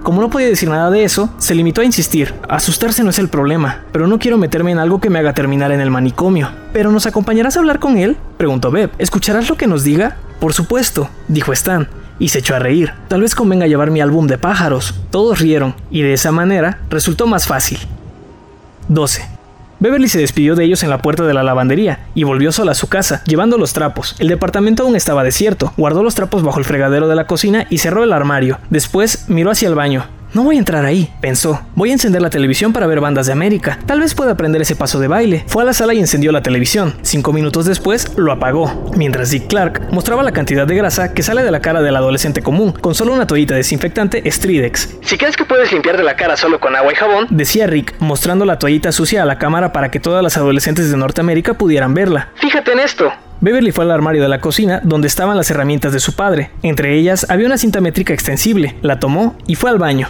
Como no podía decir nada de eso, se limitó a insistir. Asustarse no es el problema, pero no quiero meterme en algo que me haga terminar en el manicomio. ¿Pero nos acompañarás a hablar con él? Preguntó Beb. ¿Escucharás lo que nos diga? Por supuesto, dijo Stan, y se echó a reír. Tal vez convenga llevar mi álbum de pájaros. Todos rieron, y de esa manera resultó más fácil. 12. Beverly se despidió de ellos en la puerta de la lavandería y volvió sola a su casa, llevando los trapos. El departamento aún estaba desierto, guardó los trapos bajo el fregadero de la cocina y cerró el armario. Después miró hacia el baño. No voy a entrar ahí, pensó. Voy a encender la televisión para ver bandas de América. Tal vez pueda aprender ese paso de baile. Fue a la sala y encendió la televisión. Cinco minutos después, lo apagó. Mientras Dick Clark mostraba la cantidad de grasa que sale de la cara del adolescente común, con solo una toallita desinfectante Stridex. Si crees que puedes limpiar de la cara solo con agua y jabón, Decía Rick, mostrando la toallita sucia a la cámara para que todas las adolescentes de Norteamérica pudieran verla. fíjate en esto. Beverly fue al armario de la cocina donde estaban las herramientas de su padre. Entre ellas había una cinta métrica extensible. La tomó y fue al baño.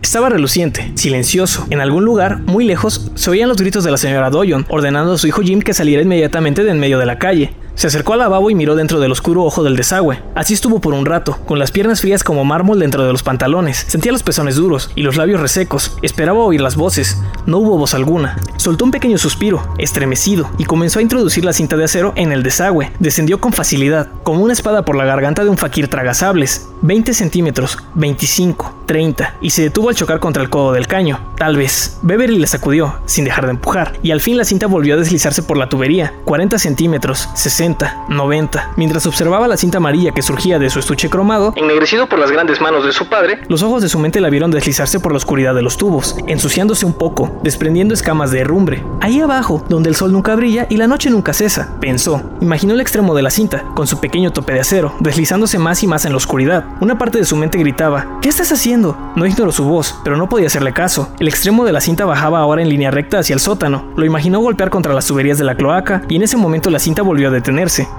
Estaba reluciente, silencioso. En algún lugar, muy lejos, se oían los gritos de la señora Doyon, ordenando a su hijo Jim que saliera inmediatamente de en medio de la calle. Se acercó al lavabo y miró dentro del oscuro ojo del desagüe. Así estuvo por un rato, con las piernas frías como mármol dentro de los pantalones. Sentía los pezones duros y los labios resecos. Esperaba oír las voces. No hubo voz alguna. Soltó un pequeño suspiro, estremecido, y comenzó a introducir la cinta de acero en el desagüe. Descendió con facilidad, como una espada por la garganta de un fakir tragasables. 20 centímetros, 25, 30, y se detuvo al chocar contra el codo del caño. Tal vez. Beverly le sacudió, sin dejar de empujar, y al fin la cinta volvió a deslizarse por la tubería. 40 centímetros, 60, 90. Mientras observaba la cinta amarilla que surgía de su estuche cromado, Ennegrecido por las grandes manos de su padre, los ojos de su mente la vieron deslizarse por la oscuridad de los tubos, ensuciándose un poco, desprendiendo escamas de herrumbre. Ahí abajo, donde el sol nunca brilla y la noche nunca cesa, pensó. Imaginó el extremo de la cinta, con su pequeño tope de acero, deslizándose más y más en la oscuridad. Una parte de su mente gritaba, ¿qué estás haciendo? No ignoró su voz, pero no podía hacerle caso. El extremo de la cinta bajaba ahora en línea recta hacia el sótano. Lo imaginó golpear contra las tuberías de la cloaca, y en ese momento la cinta volvió a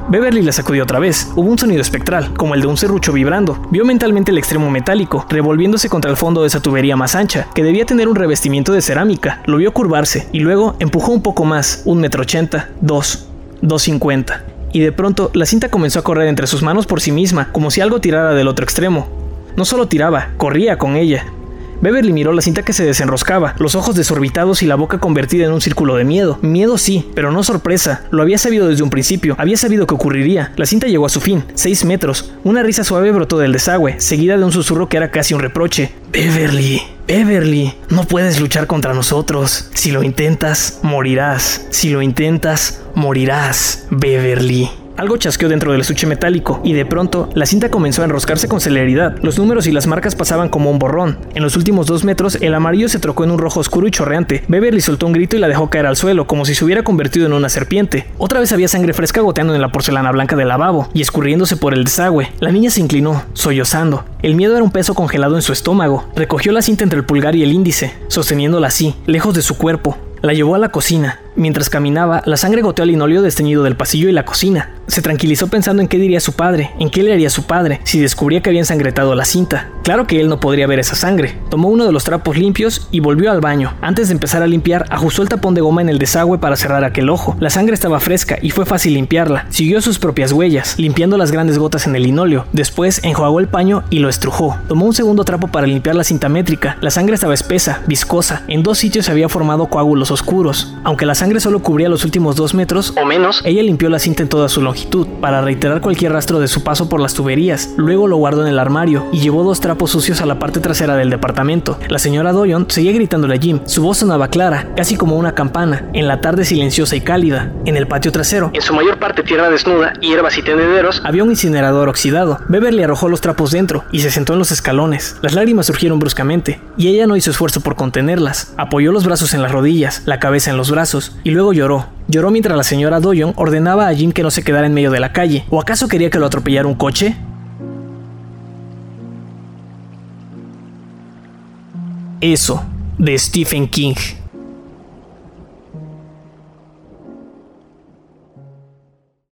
Beverly la sacudió otra vez. Hubo un sonido espectral, como el de un serrucho vibrando. Vio mentalmente el extremo metálico, revolviéndose contra el fondo de esa tubería más ancha, que debía tener un revestimiento de cerámica. Lo vio curvarse, y luego empujó un poco más, un metro ochenta, dos, dos cincuenta. Y de pronto la cinta comenzó a correr entre sus manos por sí misma, como si algo tirara del otro extremo. No solo tiraba, corría con ella. Beverly miró la cinta que se desenroscaba, los ojos desorbitados y la boca convertida en un círculo de miedo. Miedo sí, pero no sorpresa. Lo había sabido desde un principio, había sabido que ocurriría. La cinta llegó a su fin, seis metros. Una risa suave brotó del desagüe, seguida de un susurro que era casi un reproche. Beverly, Beverly, no puedes luchar contra nosotros. Si lo intentas, morirás. Si lo intentas, morirás. Beverly. Algo chasqueó dentro del estuche metálico y de pronto la cinta comenzó a enroscarse con celeridad. Los números y las marcas pasaban como un borrón. En los últimos dos metros el amarillo se trocó en un rojo oscuro y chorreante. Beverly soltó un grito y la dejó caer al suelo como si se hubiera convertido en una serpiente. Otra vez había sangre fresca goteando en la porcelana blanca del lavabo y escurriéndose por el desagüe. La niña se inclinó, sollozando. El miedo era un peso congelado en su estómago. Recogió la cinta entre el pulgar y el índice, sosteniéndola así, lejos de su cuerpo. La llevó a la cocina. Mientras caminaba, la sangre goteó al linóleo desteñido del pasillo y la cocina. Se tranquilizó pensando en qué diría su padre, en qué le haría su padre, si descubría que había ensangretado la cinta. Claro que él no podría ver esa sangre. Tomó uno de los trapos limpios y volvió al baño. Antes de empezar a limpiar, ajustó el tapón de goma en el desagüe para cerrar aquel ojo. La sangre estaba fresca y fue fácil limpiarla. Siguió sus propias huellas, limpiando las grandes gotas en el linóleo. Después enjuagó el paño y lo estrujó. Tomó un segundo trapo para limpiar la cinta métrica. La sangre estaba espesa, viscosa. En dos sitios se había formado coágulos oscuros. Aunque la sangre solo cubría los últimos dos metros, o menos, ella limpió la cinta en toda su longitud, para reiterar cualquier rastro de su paso por las tuberías. Luego lo guardó en el armario y llevó dos trapos sucios a la parte trasera del departamento. La señora Doyon seguía gritándole a Jim. Su voz sonaba clara, casi como una campana, en la tarde silenciosa y cálida. En el patio trasero, en su mayor parte tierra desnuda, hierbas y tendederos, había un incinerador oxidado. Beverly arrojó los trapos dentro y se sentó en los escalones. Las lágrimas surgieron bruscamente, y ella no hizo esfuerzo por contenerlas. Apoyó los brazos en las rodillas, la cabeza en los brazos, y luego lloró. Lloró mientras la señora Doyon ordenaba a Jim que no se quedara en medio de la calle. ¿O acaso quería que lo atropellara un coche? Eso, de Stephen King.